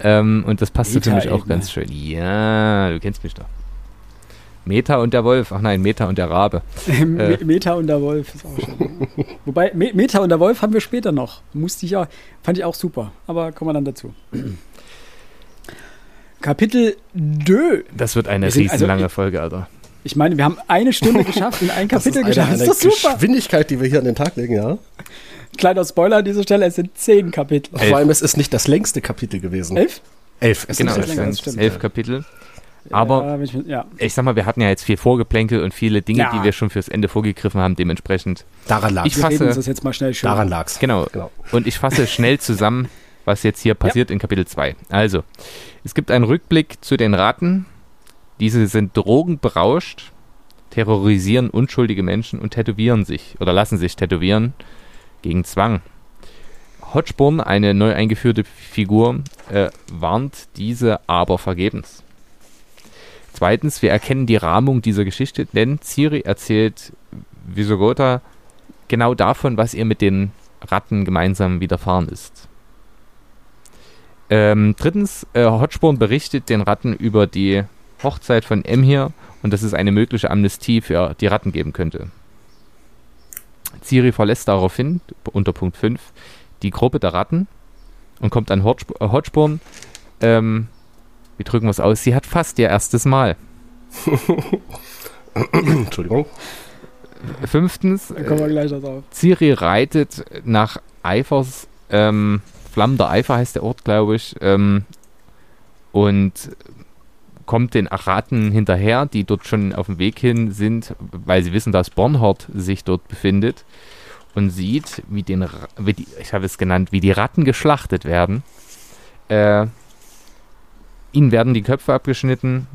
Ähm, und das passt für mich auch ganz schön. Ja, du kennst mich doch. Meta und der Wolf. Ach nein, Meta und der Rabe. Me- Meta und der Wolf ist auch schön. Wobei, Me Meta und der Wolf haben wir später noch. Musste ich auch, fand ich auch super. Aber kommen wir dann dazu. Kapitel 2. Das wird eine Wir sind- also riesenlange ich- Folge, Alter. Ich meine, wir haben eine Stunde geschafft und ein Das ist Kapitel eine, geschafft. eine ist doch super. Geschwindigkeit, die wir hier an den Tag legen, ja. Kleiner Spoiler an dieser Stelle, es sind zehn Kapitel. Vor allem, es ist nicht das längste Kapitel gewesen. Elf? Elf. Es Genau, ist es nicht länger, das sind das stimmt. elf Kapitel. Aber ja, ich, ja. ich sag mal, wir hatten ja jetzt viel Vorgeplänkel und viele Dinge, Ja. die wir schon fürs Ende vorgegriffen haben, dementsprechend. Daran lag Ich reden fasse- uns das jetzt mal schnell schön. Daran lag's. Genau. Genau. Und ich fasse schnell zusammen, was jetzt hier passiert in Kapitel 2. Also, es gibt einen Rückblick zu den Ratten. Diese sind drogenberauscht, terrorisieren unschuldige Menschen und tätowieren sich oder lassen sich tätowieren gegen Zwang. Hodgborn, eine neu eingeführte Figur, äh, warnt diese aber vergebens. Zweitens, wir erkennen die Rahmung dieser Geschichte, denn Ciri erzählt Visogota genau davon, was ihr mit den Ratten gemeinsam widerfahren ist. Ähm, drittens, äh, Hodgborn berichtet den Ratten über die Hochzeit von Emhir und dass es eine mögliche Amnestie für die Ratten geben könnte. Ciri verlässt daraufhin, unter Punkt 5, die Gruppe der Ratten und kommt an Hodg äh, Hodgborn. Ähm, wie drücken wir es aus? Sie hat fast ihr erstes Mal. Entschuldigung. Fünftens, drauf. Ciri reitet nach Eifers, ähm, Flammender Eifer heißt der Ort, glaube ich, ähm, und kommt den Ratten hinterher, die dort schon auf dem Weg hin sind, weil sie wissen, dass Bornhort sich dort befindet und sieht, wie den, wie die, ich habe es genannt, wie die Ratten geschlachtet werden. Äh, ihnen werden die Köpfe abgeschnitten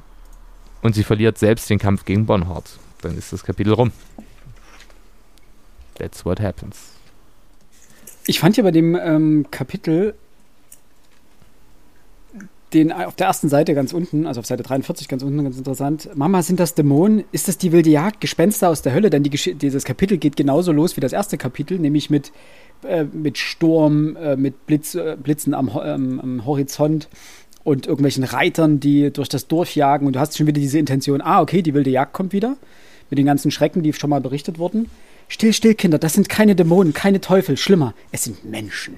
und sie verliert selbst den Kampf gegen Bornhort. Dann ist das Kapitel rum. That's what happens. Ich fand ja bei dem ähm, Kapitel den auf der ersten Seite ganz unten, also auf Seite 43 ganz unten, ganz interessant. Mama, sind das Dämonen? Ist das die wilde Jagd? Gespenster aus der Hölle? Denn die, dieses Kapitel geht genauso los wie das erste Kapitel, nämlich mit, äh, mit Sturm, äh, mit Blitz, äh, Blitzen am, ähm, am Horizont und irgendwelchen Reitern, die durch das Dorf jagen. Und du hast schon wieder diese Intention, ah, okay, die wilde Jagd kommt wieder. Mit den ganzen Schrecken, die schon mal berichtet wurden. Still, still, Kinder, das sind keine Dämonen, keine Teufel, schlimmer, es sind Menschen.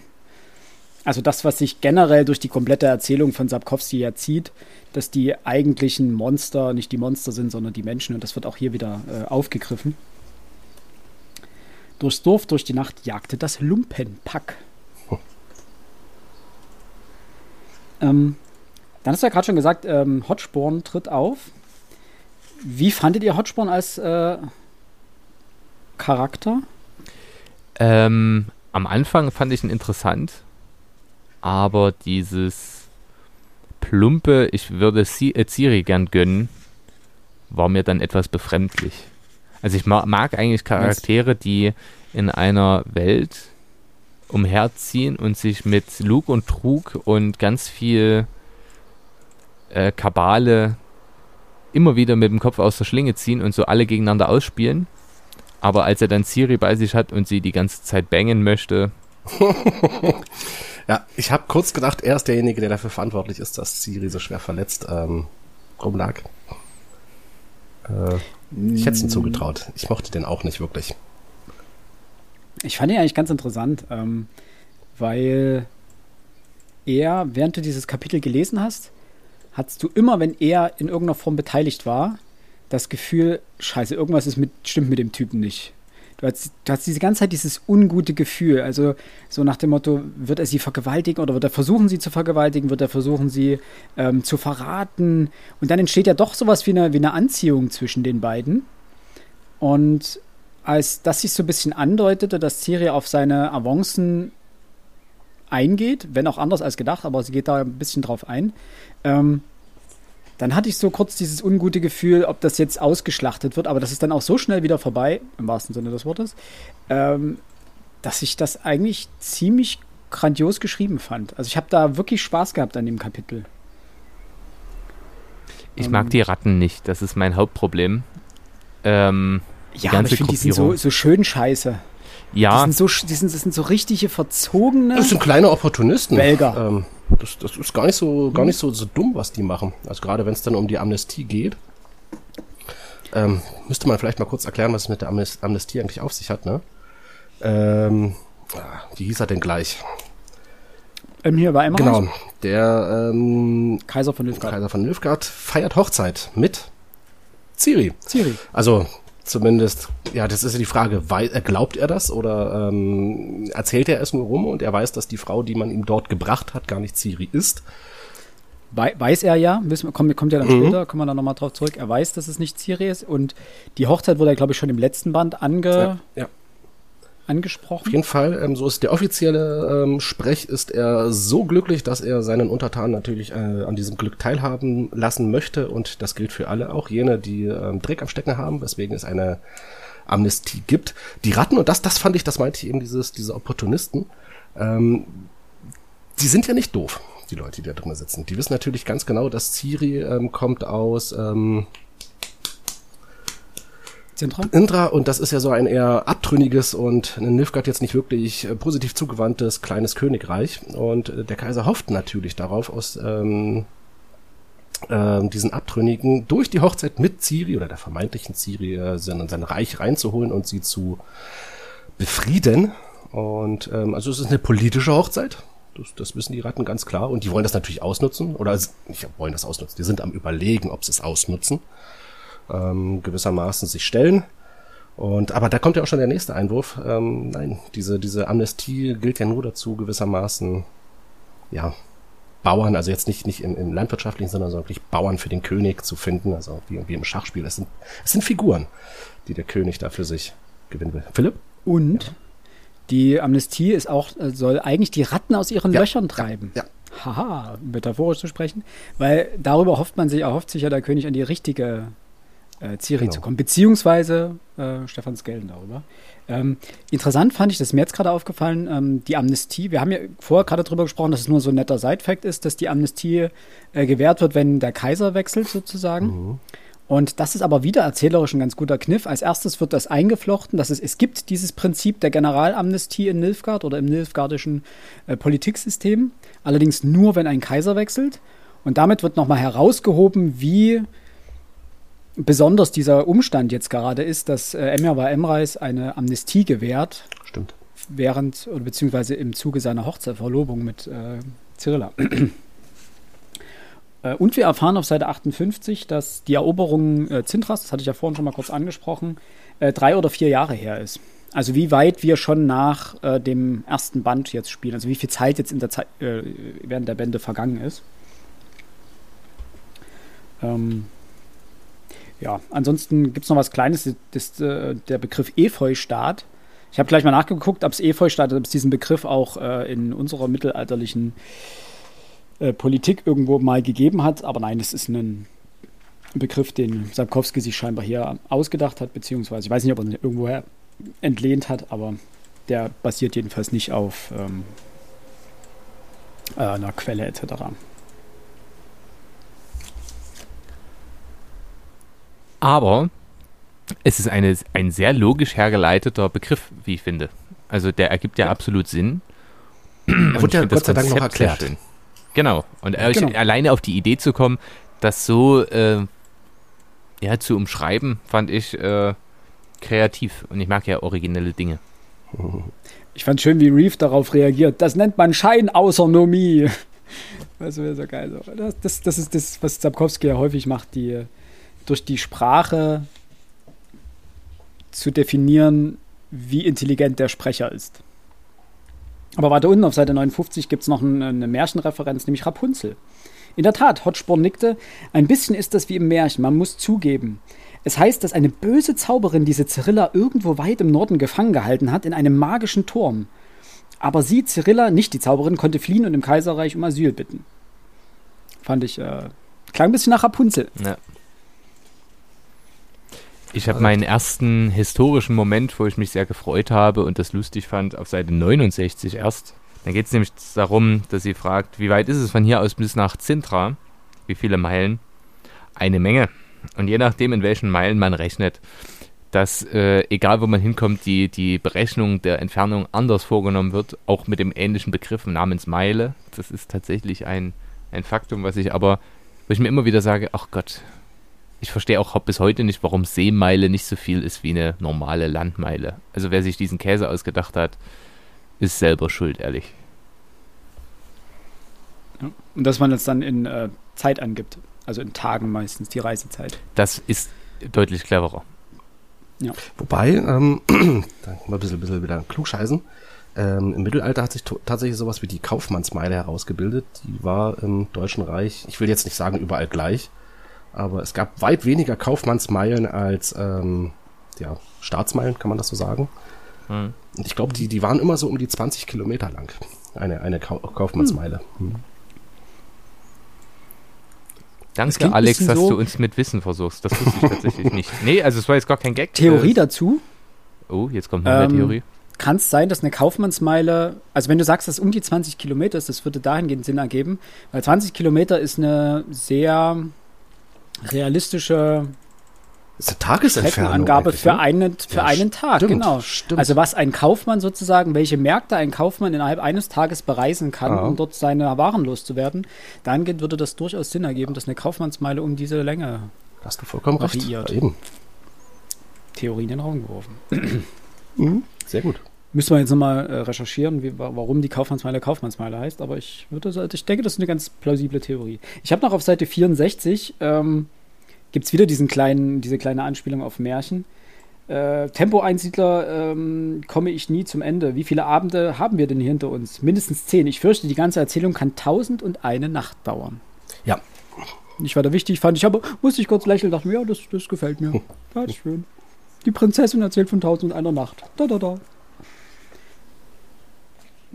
Also das, was sich generell durch die komplette Erzählung von Sapkowski ja zieht, dass die eigentlichen Monster nicht die Monster sind, sondern die Menschen. Und das wird auch hier wieder äh, aufgegriffen. Durchs Dorf, durch die Nacht jagte das Lumpenpack. Ähm, dann hast du ja gerade schon gesagt, ähm, Hodgborn tritt auf. Wie fandet ihr Hodgborn als äh, Charakter? Ähm, am Anfang fand ich ihn interessant, aber dieses plumpe, ich würde Si- äh, Ciri gern gönnen, war mir dann etwas befremdlich. Also ich ma mag eigentlich Charaktere, die in einer Welt umherziehen und sich mit Lug und Trug und ganz viel äh, Kabale immer wieder mit dem Kopf aus der Schlinge ziehen und so alle gegeneinander ausspielen. Aber als er dann Ciri bei sich hat und sie die ganze Zeit bangen möchte, Ja, ich habe kurz gedacht, er ist derjenige, der dafür verantwortlich ist, dass Siri so schwer verletzt ähm, rumlag. Äh, ich hätte es ihm zugetraut. Ich mochte den auch nicht wirklich. Ich fand ihn eigentlich ganz interessant, ähm, weil er, während du dieses Kapitel gelesen hast, hattest du immer, wenn er in irgendeiner Form beteiligt war, das Gefühl, scheiße, irgendwas ist mit, stimmt mit dem Typen nicht. Du hast, du hast diese ganze Zeit dieses ungute Gefühl, also so nach dem Motto, wird er sie vergewaltigen oder wird er versuchen, sie zu vergewaltigen, wird er versuchen, sie ähm, zu verraten. Und dann entsteht ja doch sowas wie eine, wie eine Anziehung zwischen den beiden. Und als das sich so ein bisschen andeutete, dass Ciri auf seine Avancen eingeht, wenn auch anders als gedacht, aber sie geht da ein bisschen drauf ein. Ähm, dann hatte ich so kurz dieses ungute Gefühl, ob das jetzt ausgeschlachtet wird, aber das ist dann auch so schnell wieder vorbei, im wahrsten Sinne des Wortes, ähm, dass ich das eigentlich ziemlich grandios geschrieben fand. Also ich habe da wirklich Spaß gehabt an dem Kapitel. Ich mag die Ratten nicht, das ist mein Hauptproblem. Ähm, ja, aber ich finde, die sind so, so schön scheiße. Ja. Die sind, so, die sind, das sind so richtige verzogene. Das sind kleine Opportunisten. Belger. Ähm, das, das ist gar nicht so, gar nicht so, so dumm, was die machen. Also gerade wenn es dann um die Amnestie geht. Ähm, müsste man vielleicht mal kurz erklären, was es mit der Amnestie eigentlich auf sich hat, ne? Ähm, ah, wie hieß er denn gleich? Ähm, hier war Emmerich. Genau, der ähm, Kaiser von Nilfgaard. Kaiser von Nilfgaard feiert Hochzeit mit Ciri. Ciri. Also zumindest, ja, das ist ja die Frage, äh, glaubt er das oder ähm, erzählt er es nur rum und er weiß, dass die Frau, die man ihm dort gebracht hat, gar nicht Ciri ist? weiß er ja, kommt, kommt ja dann mhm. später, kommen wir dann nochmal drauf zurück. Er weiß, dass es nicht Ciri ist und die Hochzeit wurde ja, glaube ich, schon im letzten Band ange, ja, ja angesprochen. Auf jeden Fall, ähm, so ist der offizielle ähm, Sprech, ist er so glücklich, dass er seinen Untertanen natürlich äh, an diesem Glück teilhaben lassen möchte und das gilt für alle, auch jene, die ähm, Dreck am Stecken haben, weswegen es eine Amnestie gibt. Die Ratten, und das, das fand ich, das meinte ich eben, dieses, diese Opportunisten, ähm, die sind ja nicht doof, die Leute, die da drin sitzen. Die wissen natürlich ganz genau, dass Ciri ähm, kommt aus, ähm, Zintra? Indra und das ist ja so ein eher abtrünniges und in Nilfgaard jetzt nicht wirklich äh, positiv zugewandtes kleines Königreich. Und äh, der Kaiser hofft natürlich darauf aus ähm, äh, diesen Abtrünnigen durch die Hochzeit mit Ciri oder der vermeintlichen Ciri äh, sein, sein Reich reinzuholen und sie zu befrieden. Und ähm, also es ist eine politische Hochzeit. Das, das wissen die Ratten ganz klar. Und die wollen das natürlich ausnutzen. Oder nicht wollen das ausnutzen, die sind am überlegen, ob sie es ausnutzen ähm, gewissermaßen sich stellen. Und aber da kommt ja auch schon der nächste Einwurf. Ähm, nein, diese diese Amnestie gilt ja nur dazu gewissermaßen, ja Bauern, also jetzt nicht nicht im, im landwirtschaftlichen, sondern wirklich Bauern für den König zu finden, also wie, wie im Schachspiel. Es sind es sind Figuren, die der König da für sich gewinnen will. Philipp? Und ja. die Amnestie ist auch soll eigentlich die Ratten aus ihren ja. Löchern treiben. Ja. Haha, metaphorisch zu sprechen, weil darüber hofft man sich, erhofft sich ja der König an die richtige äh, Ciri genau. zu kommen, beziehungsweise äh, Stefan Skelden darüber. Ähm, interessant fand ich, das ist mir jetzt gerade aufgefallen, ähm, die Amnestie. Wir haben ja vorher gerade darüber gesprochen, dass es nur so ein netter Side-Fact ist, dass die Amnestie äh, gewährt wird, wenn der Kaiser wechselt, sozusagen. Mhm. Und das ist aber wieder erzählerisch ein ganz guter Kniff. Als erstes wird das eingeflochten, dass es, es gibt dieses Prinzip der Generalamnestie in Nilfgaard oder im nilfgaardischen äh, Politiksystem. Allerdings nur, wenn ein Kaiser wechselt. Und damit wird nochmal herausgehoben, wie besonders dieser Umstand jetzt gerade ist, dass äh, Emir Emreis eine Amnestie gewährt. Stimmt. Während oder beziehungsweise im Zuge seiner Hochzeitverlobung mit äh, Cyrilla. äh, und wir erfahren auf Seite 58, dass die Eroberung äh, Zintras, das hatte ich ja vorhin schon mal kurz angesprochen, äh, drei oder vier Jahre her ist. Also wie weit wir schon nach äh, dem ersten Band jetzt spielen, also wie viel Zeit jetzt in der Zeit, äh, während der Bände vergangen ist. Ähm, ja, ansonsten gibt es noch was Kleines, das, das, äh, der Begriff Efeustaat. Ich habe gleich mal nachgeguckt, ob es Efeustaat, ob es diesen Begriff auch äh, in unserer mittelalterlichen äh, Politik irgendwo mal gegeben hat. Aber nein, das ist ein Begriff, den Sapkowski sich scheinbar hier ausgedacht hat, beziehungsweise ich weiß nicht, ob er ihn irgendwoher entlehnt hat, aber der basiert jedenfalls nicht auf ähm, äh, einer Quelle etc. Aber es ist eine, ein sehr logisch hergeleiteter Begriff, wie ich finde. Also der ergibt ja, ja. absolut Sinn. Er wird ja Gott sei Dank noch erklärt. Genau. Und ja, genau. alleine auf die Idee zu kommen, das so äh, ja, zu umschreiben, fand ich äh, kreativ. Und ich mag ja originelle Dinge. Ich fand schön, wie Reeve darauf reagiert. Das nennt man Scheinaußernomie. Das wäre so geil. Das, das, das ist das, was Zabkowski ja häufig macht, die durch die Sprache zu definieren, wie intelligent der Sprecher ist. Aber weiter unten auf Seite 59 gibt es noch eine, Märchenreferenz, nämlich Rapunzel. In der Tat, Hotspur nickte. Ein bisschen ist das wie im Märchen, man muss zugeben. Es heißt, dass eine böse Zauberin diese Cyrilla irgendwo weit im Norden gefangen gehalten hat, in einem magischen Turm. Aber sie, Cyrilla, nicht die Zauberin, konnte fliehen und im Kaiserreich um Asyl bitten. Fand ich, äh, klang ein bisschen nach Rapunzel. Ja. Ich habe meinen ersten historischen Moment, wo ich mich sehr gefreut habe und das lustig fand, auf Seite 69 erst. Da geht es nämlich darum, dass sie fragt, wie weit ist es von hier aus bis nach Zintra? Wie viele Meilen? Eine Menge. Und je nachdem, in welchen Meilen man rechnet, dass äh, egal wo man hinkommt, die, die Berechnung der Entfernung anders vorgenommen wird, auch mit dem ähnlichen Begriff namens Meile. Das ist tatsächlich ein, ein Faktum, was ich aber, wo ich mir immer wieder sage, ach Gott, ich verstehe auch bis heute nicht, warum Seemeile nicht so viel ist wie eine normale Landmeile. Also wer sich diesen Käse ausgedacht hat, ist selber schuld, ehrlich. Ja. Und dass man es dann in äh, Zeit angibt, also in Tagen meistens, die Reisezeit. Das ist deutlich cleverer. Ja. Wobei, ähm, da mal ein bisschen, bisschen wieder klugscheißen. Ähm, Im Mittelalter hat sich tatsächlich sowas wie die Kaufmannsmeile herausgebildet. Die war im Deutschen Reich, ich will jetzt nicht sagen überall gleich, aber es gab weit weniger Kaufmannsmeilen als ähm, ja, Staatsmeilen, kann man das so sagen. Hm. Und ich glaube, die, die waren immer so um die 20 Kilometer lang. Eine, eine Kaufmannsmeile. Hm. Danke, Alex, dass so du uns mit Wissen versuchst. Das wusste ich tatsächlich nicht. Nee, also es war jetzt gar kein Gag. Theorie äh, dazu? Oh, jetzt kommt noch ähm, eine Theorie. Kann es sein, dass eine Kaufmannsmeile, also wenn du sagst, dass es um die 20 Kilometer ist, das würde dahingehend Sinn ergeben, weil 20 Kilometer ist eine sehr realistische das ist eine Tagesentfernung. Angabe für, ne? einen, für ja, einen Tag, stimmt, genau. Stimmt. Also was ein Kaufmann sozusagen, welche Märkte ein Kaufmann innerhalb eines Tages bereisen kann, ja. um dort seine Waren loszuwerden, dann würde das durchaus Sinn ergeben, dass eine Kaufmannsmeile um diese Länge Hast du vollkommen variiert. recht. Eben. Theorie in den Raum geworfen. mhm. Sehr gut. Müssen wir jetzt nochmal äh, recherchieren, wie, warum die Kaufmannsmeile Kaufmannsmeile heißt, aber ich, würde, ich denke, das ist eine ganz plausible Theorie. Ich habe noch auf Seite 64 ähm, gibt es wieder diesen kleinen, diese kleine Anspielung auf Märchen. Äh, Tempo-Einsiedler ähm, komme ich nie zum Ende. Wie viele Abende haben wir denn hier hinter uns? Mindestens zehn. Ich fürchte, die ganze Erzählung kann tausend und eine Nacht dauern. Ja. Nicht weiter wichtig, fand ich, aber musste ich kurz lächeln, dachte mir, ja, das, das gefällt mir. Ja, das ist schön. Die Prinzessin erzählt von tausend und einer Nacht. Da, da, da.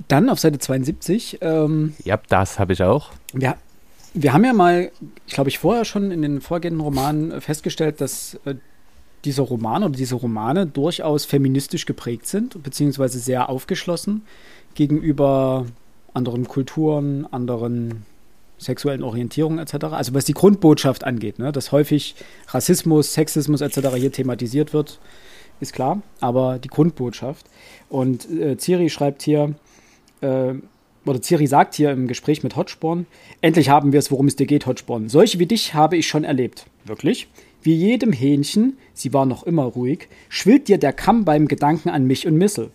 Dann auf Seite 72. Ähm, ja, das habe ich auch. Ja, wir haben ja mal, ich glaube ich vorher schon in den vorgehenden Romanen festgestellt, dass äh, dieser Roman oder diese Romane durchaus feministisch geprägt sind, beziehungsweise sehr aufgeschlossen gegenüber anderen Kulturen, anderen sexuellen Orientierungen etc. Also was die Grundbotschaft angeht, ne, dass häufig Rassismus, Sexismus etc. hier thematisiert wird, ist klar, aber die Grundbotschaft. Und äh, Ciri schreibt hier, äh, oder Ciri sagt hier im Gespräch mit Hodgborn, endlich haben wir es, worum es dir geht, Hodgborn. Solche wie dich habe ich schon erlebt. Wirklich? Wie jedem Hähnchen, sie war noch immer ruhig, schwillt dir der Kamm beim Gedanken an mich und Missel.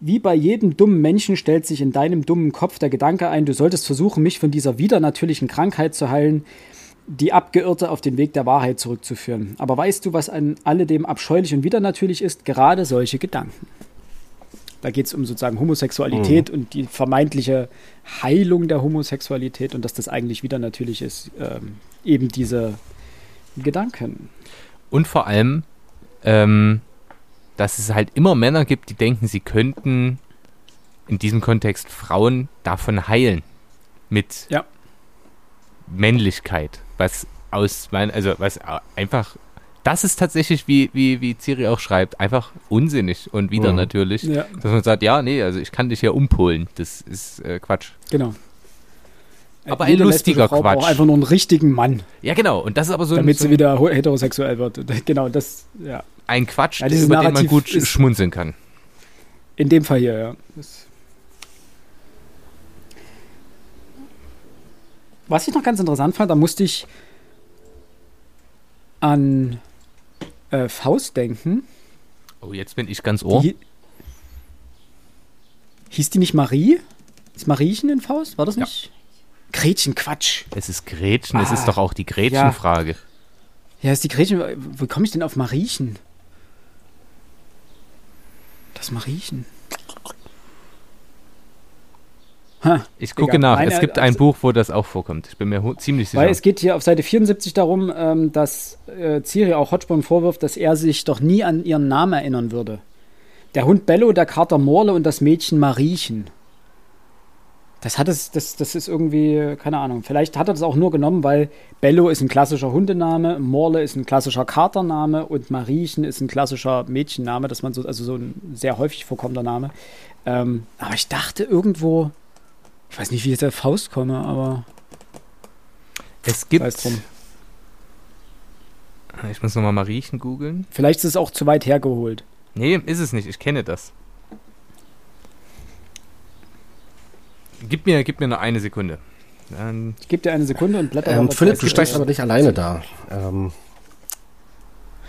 Wie bei jedem dummen Menschen stellt sich in deinem dummen Kopf der Gedanke ein, du solltest versuchen, mich von dieser widernatürlichen Krankheit zu heilen, die Abgeirrte auf den Weg der Wahrheit zurückzuführen. Aber weißt du, was an alledem abscheulich und widernatürlich ist? Gerade solche Gedanken. Da geht es um sozusagen Homosexualität mhm. und die vermeintliche Heilung der Homosexualität und dass das eigentlich wieder natürlich ist, ähm, eben diese Gedanken. Und vor allem, ähm, dass es halt immer Männer gibt, die denken, sie könnten in diesem Kontext Frauen davon heilen. Mit ja. Männlichkeit. Was aus mein, also was einfach das ist tatsächlich, wie, wie, wie Ciri auch schreibt, einfach unsinnig und wieder mhm. natürlich. Ja. Dass man sagt, ja, nee, also ich kann dich ja umpolen. Das ist äh, Quatsch. Genau. Aber ein lustiger Frau Quatsch. Braucht einfach nur einen richtigen Mann. Ja, genau. Und das ist aber so Damit ein, so sie wieder heterosexuell wird. Genau, das, ja. Ein Quatsch, ja, über Narrativ den man gut schmunzeln kann. In dem Fall hier, ja. Das Was ich noch ganz interessant fand, da musste ich an äh, Faust denken. Oh, jetzt bin ich ganz ohr. Die, hieß die nicht Marie? Ist Mariechen in Faust? War das nicht? Ja. Gretchen, Quatsch. Es ist Gretchen, ah, es ist doch auch die Gretchenfrage. Ja. ja, ist die Gretchen. Wo komme ich denn auf Mariechen? Das Mariechen. Ha, ich gucke egal. nach. Nein, es gibt ein also, Buch, wo das auch vorkommt. Ich bin mir ziemlich sicher. Weil es geht hier auf Seite 74 darum, ähm, dass äh, Ciri auch Hodgborn vorwirft, dass er sich doch nie an ihren Namen erinnern würde. Der Hund Bello, der Kater Morle und das Mädchen Mariechen. Das hat es, das, das ist irgendwie, keine Ahnung. Vielleicht hat er das auch nur genommen, weil Bello ist ein klassischer Hundename, Morle ist ein klassischer Katername und Mariechen ist ein klassischer Mädchenname, dass man so, also so ein sehr häufig vorkommender Name. Ähm, aber ich dachte irgendwo, ich weiß nicht, wie ich jetzt auf Faust komme, aber Es gibt. Drum. Ich muss nochmal Mariechen googeln. vielleicht ist es auch zu weit hergeholt. Nee, ist es nicht. Ich kenne das. Gib mir, gib mir nur eine Sekunde. Dann, Ich gebe dir eine Sekunde und blätter Ähm, Philipp, du durch. aber nicht alleine da. Ähm,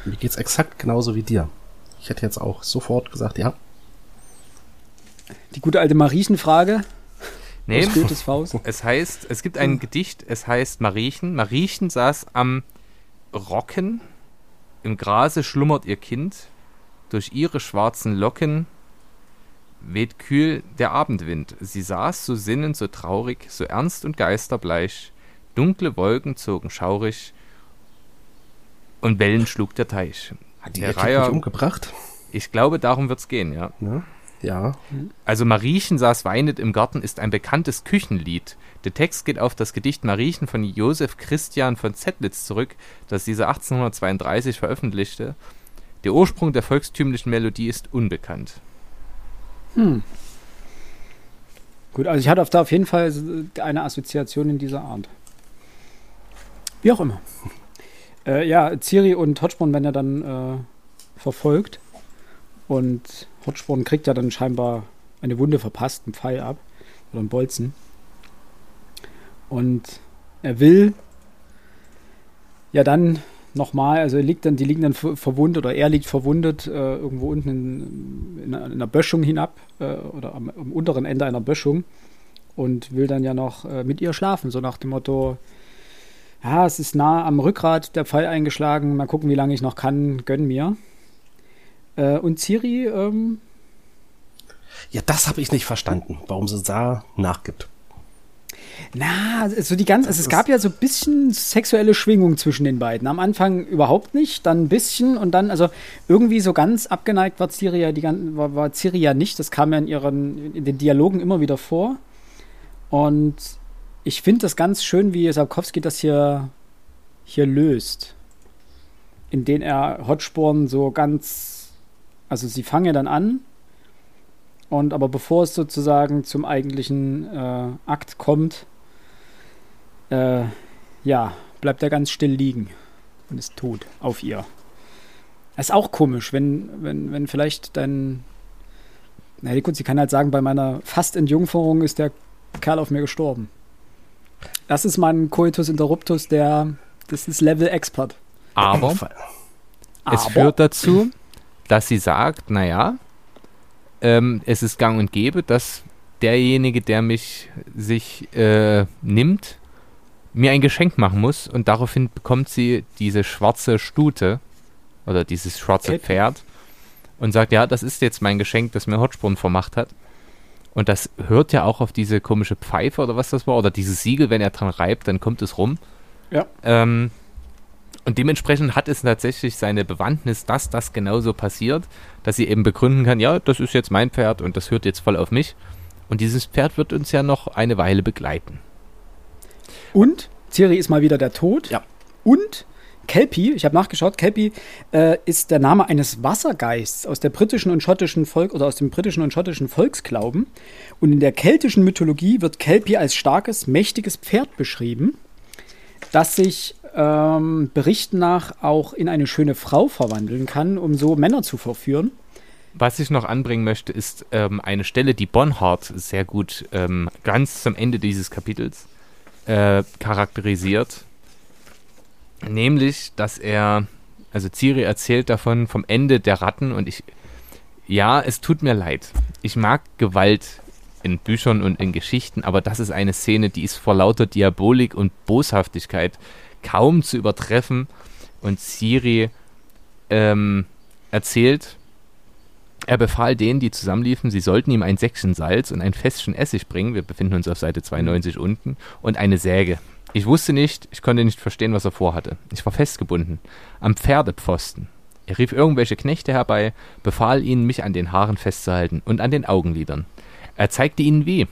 mir geht's exakt genauso wie dir. Ich hätte jetzt auch sofort gesagt, ja. Die gute alte Mariechenfrage nee, aus Goethes Faust. es heißt, es gibt ein Gedicht, es heißt Mariechen. Mariechen saß am Rocken, im Grase schlummert ihr Kind, durch ihre schwarzen Locken weht kühl der Abendwind. Sie saß so sinnend, so traurig, so ernst und geisterbleich. Dunkle Wolken zogen schaurig und Wellen schlug der Teich. Hat die Der Reiher- umgebracht? Ich glaube, darum wird's gehen, ja. Ne? Ja. Also Mariechen saß weinend im Garten ist ein bekanntes Küchenlied. Der Text geht auf das Gedicht Mariechen von Josef Christian von Zettlitz zurück, das dieser 1832 veröffentlichte. Der Ursprung der volkstümlichen Melodie ist unbekannt. Gut, also ich hatte auf- da auf jeden Fall eine Assoziation in dieser Art. Wie auch immer. Äh, ja, Ciri und Hotsporn werden ja dann äh, verfolgt. Und Hotsporn kriegt ja dann scheinbar eine Wunde verpasst, einen Pfeil ab. Oder einen Bolzen. Und er will ja dann nochmal, also er liegt dann, die liegen dann ver- verwundet oder er liegt verwundet äh, irgendwo unten in, in, einer- in einer Böschung hinab äh, oder am, am unteren Ende einer Böschung und will dann ja noch äh, mit ihr schlafen, so nach dem Motto, ja, es ist nah am Rückgrat der Pfeil eingeschlagen, mal gucken, wie lange ich noch kann, gönn mir. Äh, und Ciri, ähm, Ja, das habe ich nicht verstanden, warum sie da nachgibt. Na, also die ganz, also es gab ja so ein bisschen sexuelle Schwingung zwischen den beiden. Am Anfang überhaupt nicht, dann ein bisschen und dann, also irgendwie so ganz abgeneigt war Ciri ja, die, gan- war, war Ciri ja nicht. Das kam ja in ihren, in den Dialogen immer wieder vor. Und ich finde das ganz schön, wie Sapkowski das hier, hier löst. In denen er Hotsporn so ganz, also sie fangen ja dann an. Und aber bevor es sozusagen zum eigentlichen äh, Akt kommt, äh, ja, bleibt er ganz still liegen und ist tot auf ihr. Das ist auch komisch, wenn, wenn, wenn vielleicht dein. Na gut, sie kann halt sagen, bei meiner fast Entjungferung ist der Kerl auf mir gestorben. Das ist mein Coitus Interruptus, der. Das ist Level Expert. Aber es Aber- führt dazu, dass sie sagt, naja, ähm, es ist gang und gäbe, dass derjenige, der mich sich äh, nimmt, mir ein Geschenk machen muss und daraufhin bekommt sie diese schwarze Stute oder dieses schwarze Kelpie. Pferd und sagt, ja, das ist jetzt mein Geschenk, das mir Hotspur vermacht hat. Und das hört ja auch auf diese komische Pfeife oder was das war, oder dieses Siegel, wenn er dran reibt, dann kommt es rum. Ja. Ähm, und dementsprechend hat es tatsächlich seine Bewandtnis, dass das genauso passiert, dass sie eben begründen kann, ja, das ist jetzt mein Pferd und das hört jetzt voll auf mich. Und dieses Pferd wird uns ja noch eine Weile begleiten. Und Ciri ist mal wieder der Tod. Ja. Und Kelpie, ich habe nachgeschaut, Kelpie äh, ist der Name eines Wassergeists aus der britischen und schottischen Volk oder aus dem britischen und schottischen Volksglauben. Und in der keltischen Mythologie wird Kelpie als starkes, mächtiges Pferd beschrieben, das sich ähm, Berichten nach auch in eine schöne Frau verwandeln kann, um so Männer zu verführen. Was ich noch anbringen möchte, ist ähm, eine Stelle, die Bonhart sehr gut ähm, ganz zum Ende dieses Kapitels äh, charakterisiert. Nämlich, dass er, also Ciri erzählt davon vom Ende der Ratten und ich, ja, es tut mir leid. Ich mag Gewalt in Büchern und in Geschichten, aber das ist eine Szene, die ist vor lauter Diabolik und Boshaftigkeit kaum zu übertreffen. Und Ciri ähm, erzählt, er befahl denen, die zusammenliefen, sie sollten ihm ein Säckchen Salz und ein Fässchen Essig bringen. Wir befinden uns auf Seite 92 unten. Und eine Säge. Ich wusste nicht, ich konnte nicht verstehen, was er vorhatte. Ich war festgebunden. Am Pferdepfosten. Er rief irgendwelche Knechte herbei, befahl ihnen, mich an den Haaren festzuhalten und an den Augenlidern. Er zeigte ihnen wie,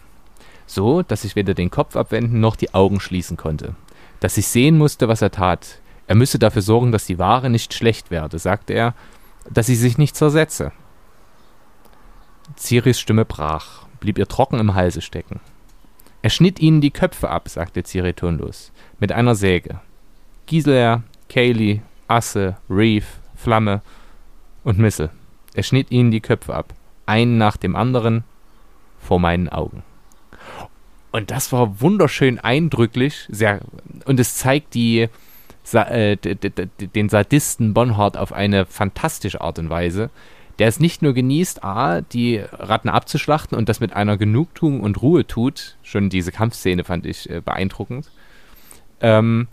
so dass ich weder den Kopf abwenden noch die Augen schließen konnte. Dass ich sehen musste, was er tat. Er müsse dafür sorgen, dass die Ware nicht schlecht werde, sagte er, dass sie sich nicht zersetze. Ciris Stimme brach, blieb ihr trocken im Halse stecken. Er schnitt ihnen die Köpfe ab, sagte Ciri tonlos, mit einer Säge. Gisela, Kaylee, Asse, Reeve, Flamme und Missel. Er schnitt ihnen die Köpfe ab, einen nach dem anderen, vor meinen Augen. Und das war wunderschön eindrücklich, sehr, und es zeigt die, äh, den Sadisten Bonhart auf eine fantastische Art und Weise, der es nicht nur genießt, A, die Ratten abzuschlachten und das mit einer Genugtuung und Ruhe tut. Schon diese Kampfszene fand ich äh, beeindruckend. Ähm,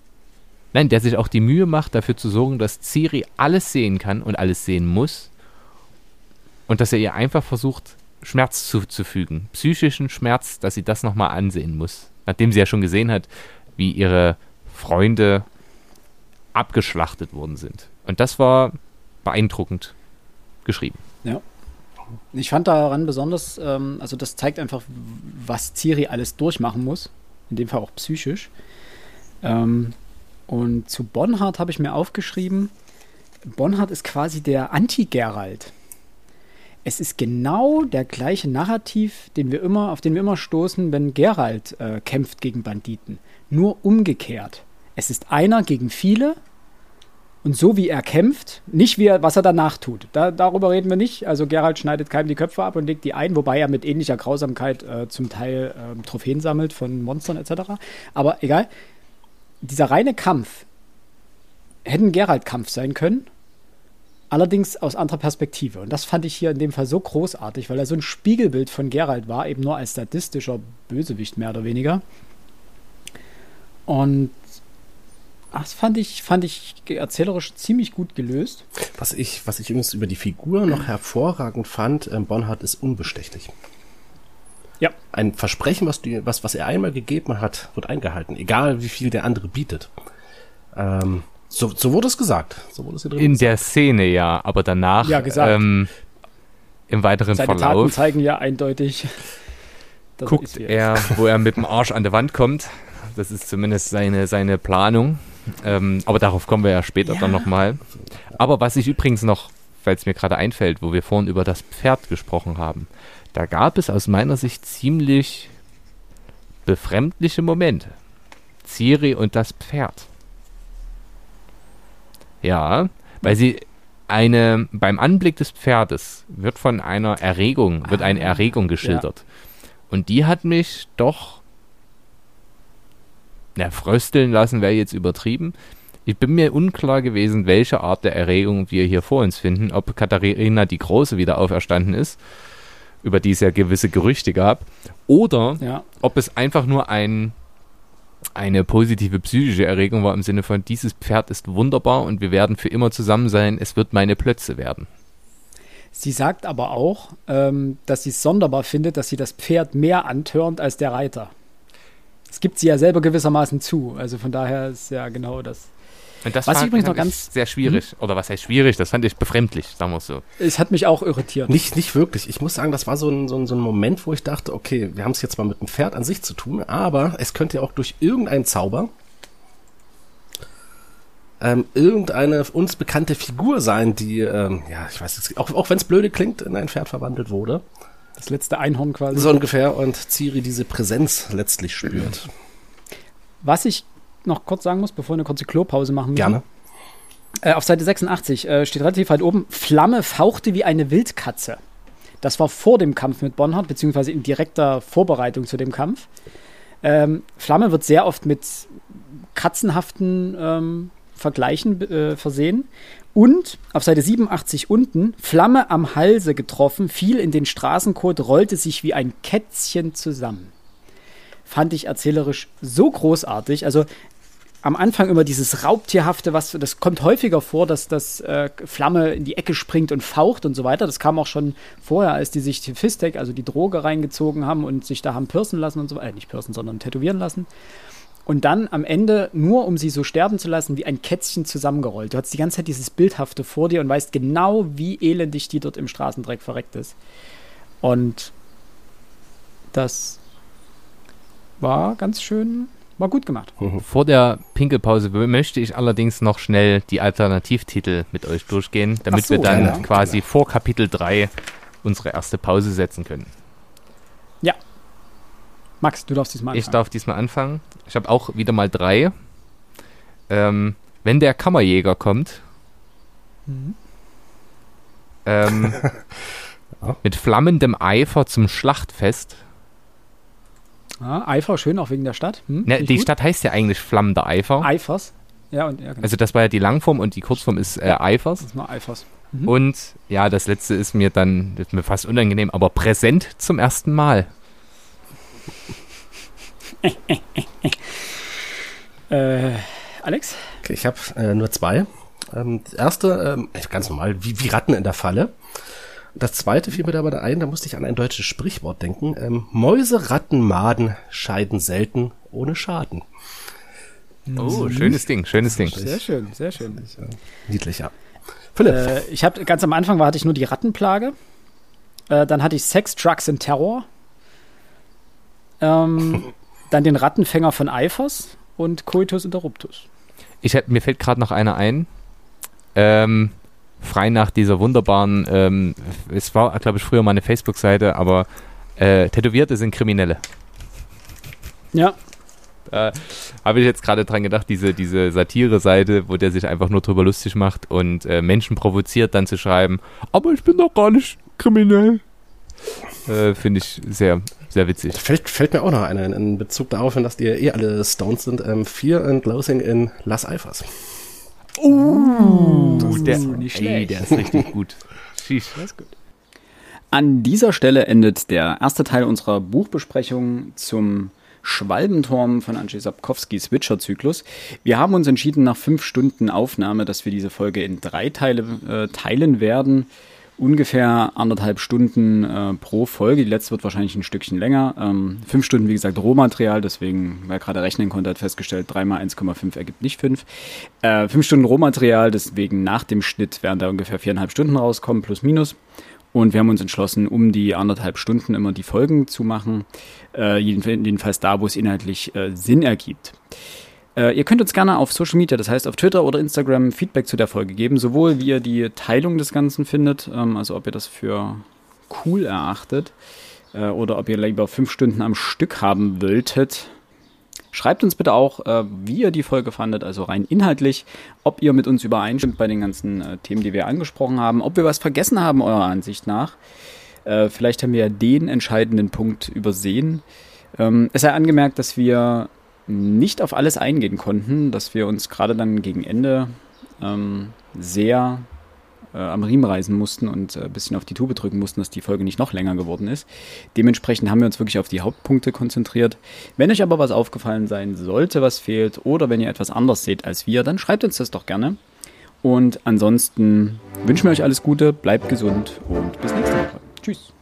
nein, der sich auch die Mühe macht, dafür zu sorgen, dass Ciri alles sehen kann und alles sehen muss. Und dass er ihr einfach versucht, Schmerz zuzufügen. Psychischen Schmerz, dass sie das nochmal ansehen muss. Nachdem sie ja schon gesehen hat, wie ihre Freunde abgeschlachtet worden sind. Und das war beeindruckend geschrieben. Ja. Ich fand daran besonders, ähm, also das zeigt einfach, was Ciri alles durchmachen muss. In dem Fall auch psychisch. Ähm, und zu Bonhard habe ich mir aufgeschrieben, Bonhard ist quasi der Anti-Geralt. Es ist genau der gleiche Narrativ, den wir immer, auf den wir immer stoßen, wenn Geralt äh, kämpft gegen Banditen. Nur umgekehrt. Es ist einer gegen viele und so wie er kämpft, nicht wie er, was er danach tut. Da, darüber reden wir nicht. Also Gerald schneidet keinem die Köpfe ab und legt die ein, wobei er mit ähnlicher Grausamkeit äh, zum Teil äh, Trophäen sammelt von Monstern etc. Aber egal. Dieser reine Kampf hätte ein Gerald-Kampf sein können. Allerdings aus anderer Perspektive. Und das fand ich hier in dem Fall so großartig, weil er so ein Spiegelbild von Gerald war, eben nur als statistischer Bösewicht mehr oder weniger. Und das fand ich, fand ich erzählerisch ziemlich gut gelöst. Was ich, was ich übrigens über die Figur noch hervorragend fand, ähm, Bonhard ist unbestechlich. Ja. Ein Versprechen, was, die, was, was er einmal gegeben hat, wird eingehalten, egal wie viel der andere bietet. Ähm, so, so wurde es gesagt. So wurde es in gesagt. der Szene ja, aber danach ja. Ähm, im weiteren Seine Verlauf. Taten zeigen ja eindeutig. Guckt er, wo er mit dem Arsch an der Wand kommt. Das ist zumindest seine, seine Planung. Ähm, aber darauf kommen wir ja später ja. dann nochmal. Aber was ich übrigens noch, weil es mir gerade einfällt, wo wir vorhin über das Pferd gesprochen haben, da gab es aus meiner Sicht ziemlich befremdliche Momente. Ciri und das Pferd. Ja, weil sie eine, beim Anblick des Pferdes wird von einer Erregung, wird eine ah, Erregung geschildert. Ja. Und die hat mich doch na, frösteln lassen wäre jetzt übertrieben. Ich bin mir unklar gewesen, welche Art der Erregung wir hier vor uns finden. Ob Katharina die Große wieder auferstanden ist, über die es ja gewisse Gerüchte gab, oder ja. ob es einfach nur ein, eine positive psychische Erregung war im Sinne von, dieses Pferd ist wunderbar und wir werden für immer zusammen sein, es wird meine Plötze werden. Sie sagt aber auch, ähm, dass sie es sonderbar findet, dass sie das Pferd mehr antörnt als der Reiter. Das gibt sie ja selber gewissermaßen zu. Also von daher ist ja genau das. Und das was ich übrigens noch ganz sehr schwierig hm? oder was heißt schwierig? Das fand ich befremdlich, sagen wir es so. Es hat mich auch irritiert. Nicht, nicht wirklich. Ich muss sagen, das war so ein, so ein, so ein Moment, wo ich dachte, okay, wir haben es jetzt mal mit dem Pferd an sich zu tun, aber es könnte ja auch durch irgendeinen Zauber ähm, irgendeine uns bekannte Figur sein, die, ähm, ja, ich weiß auch, auch wenn es blöde klingt, in ein Pferd verwandelt wurde. Das letzte Einhorn quasi. So ungefähr und Ciri diese Präsenz letztlich spürt. Was ich noch kurz sagen muss, bevor wir eine kurze Klopause machen Gerne. Äh, auf Seite 86 äh, steht relativ weit oben, Flamme fauchte wie eine Wildkatze. Das war vor dem Kampf mit Bonhard, beziehungsweise in direkter Vorbereitung zu dem Kampf. Ähm, Flamme wird sehr oft mit katzenhaften ähm, Vergleichen äh, versehen. Und auf Seite 87 unten, Flamme am Halse getroffen, fiel in den Straßencode, rollte sich wie ein Kätzchen zusammen. Fand ich erzählerisch so großartig. Also am Anfang immer dieses Raubtierhafte, was das kommt häufiger vor, dass das äh, Flamme in die Ecke springt und faucht und so weiter. Das kam auch schon vorher, als die sich Fistek, also die Droge reingezogen haben und sich da haben pirsen lassen und so weiter. Äh, nicht pirsen, sondern tätowieren lassen. und dann am Ende, nur um sie so sterben zu lassen, wie ein Kätzchen zusammengerollt. Du hast die ganze Zeit dieses Bildhafte vor dir und weißt genau, wie elendig die dort im Straßendreck verreckt ist. Und das war ganz schön, war gut gemacht. Vor der Pinkelpause möchte ich allerdings noch schnell die Alternativtitel mit euch durchgehen, damit so, wir dann gerne, quasi vor Kapitel 3 unsere erste Pause setzen können. Ja. Max, du darfst diesmal Ich darf diesmal anfangen. Ich habe auch wieder mal drei. Ähm, wenn der Kammerjäger kommt, Mhm. ähm, Ja. mit flammendem Eifer zum Schlachtfest. Ja, Eifer, schön, auch wegen der Stadt. Hm? Ne, die gut. Stadt heißt ja eigentlich flammender Eifer. Eifers. Ja, und ja, genau. Also das war ja die Langform und die Kurzform ist äh, Eifers. das ist mal Eifers. Mhm. Und ja, das letzte ist mir dann ist mir fast unangenehm, aber präsent zum ersten Mal. Äh, Alex? Okay, ich habe äh, nur zwei. Ähm, das erste, ähm, ganz normal, wie, wie Ratten in der Falle. Das zweite fiel mir dabei ein, da musste ich an ein deutsches Sprichwort denken. Ähm, Mäuse, Ratten, Maden scheiden selten ohne Schaden. Oh, schönes Ding, schönes Ding. Sehr schön, sehr schön. Niedlich, ja. Philipp, Äh, ich habe ganz am Anfang war, hatte ich nur die Rattenplage. Äh, dann hatte ich Sex, Drugs and Terror. Ähm, dann den Rattenfänger von Eifers und Coitus interruptus. Ich hätt, mir fällt gerade noch einer ein. Ähm, frei nach dieser wunderbaren, ähm, es war, glaube ich, früher mal eine Facebook-Seite, aber äh, Tätowierte sind Kriminelle. Ja, Äh, Habe ich jetzt gerade dran gedacht, diese, diese Satire-Seite, wo der sich einfach nur drüber lustig macht und äh, Menschen provoziert, dann zu schreiben, aber ich bin doch gar nicht kriminell. Äh, Finde ich sehr, sehr witzig. fällt, fällt mir auch noch einer in, Bezug darauf, dass die eh alle Stones sind. Ähm, Fear and Loathing in Las Eifers. Uh, der, nicht ey, schlecht. der ist richtig gut. Sheesh. An dieser Stelle endet der erste Teil unserer Buchbesprechung zum Schwalbenturm von Andrzej Sapkowskis Witcher-Zyklus. Wir haben uns entschieden, nach fünf Stunden Aufnahme, dass wir diese Folge in drei Teile äh, teilen werden. Ungefähr anderthalb Stunden äh, pro Folge. Die letzte wird wahrscheinlich ein Stückchen länger. Ähm, fünf Stunden, wie gesagt, Rohmaterial. Deswegen, wer gerade rechnen konnte, hat festgestellt, 3 mal 1,5 ergibt nicht 5. Äh, fünf Stunden Rohmaterial, deswegen nach dem Schnitt werden da ungefähr viereinhalb Stunden rauskommen, plus minus. Und wir haben uns entschlossen, um die anderthalb Stunden immer die Folgen zu machen. Äh, jeden- jedenfalls da, wo es inhaltlich äh, Sinn ergibt. Äh, ihr könnt uns gerne auf Social Media, das heißt auf Twitter oder Instagram, Feedback zu der Folge geben, sowohl wie ihr die Teilung des Ganzen findet, ähm, also ob ihr das für cool erachtet äh, oder ob ihr lieber fünf Stunden am Stück haben wolltet. Schreibt uns bitte auch, äh, wie ihr die Folge fandet, also rein inhaltlich, ob ihr mit uns übereinstimmt bei den ganzen äh, Themen, die wir angesprochen haben, ob wir was vergessen haben, eurer Ansicht nach. Äh, vielleicht haben wir ja den entscheidenden Punkt übersehen. Ähm, es sei angemerkt, dass wir nicht auf alles eingehen konnten, dass wir uns gerade dann gegen Ende ähm, sehr äh, am Riemen reißen mussten und äh, ein bisschen auf die Tube drücken mussten, dass die Folge nicht noch länger geworden ist. Dementsprechend haben wir uns wirklich auf die Hauptpunkte konzentriert. Wenn euch aber was aufgefallen sein sollte, was fehlt, oder wenn ihr etwas anders seht als wir, dann schreibt uns das doch gerne. Und ansonsten wünschen wir euch alles Gute, bleibt gesund und bis nächste Woche. Tschüss.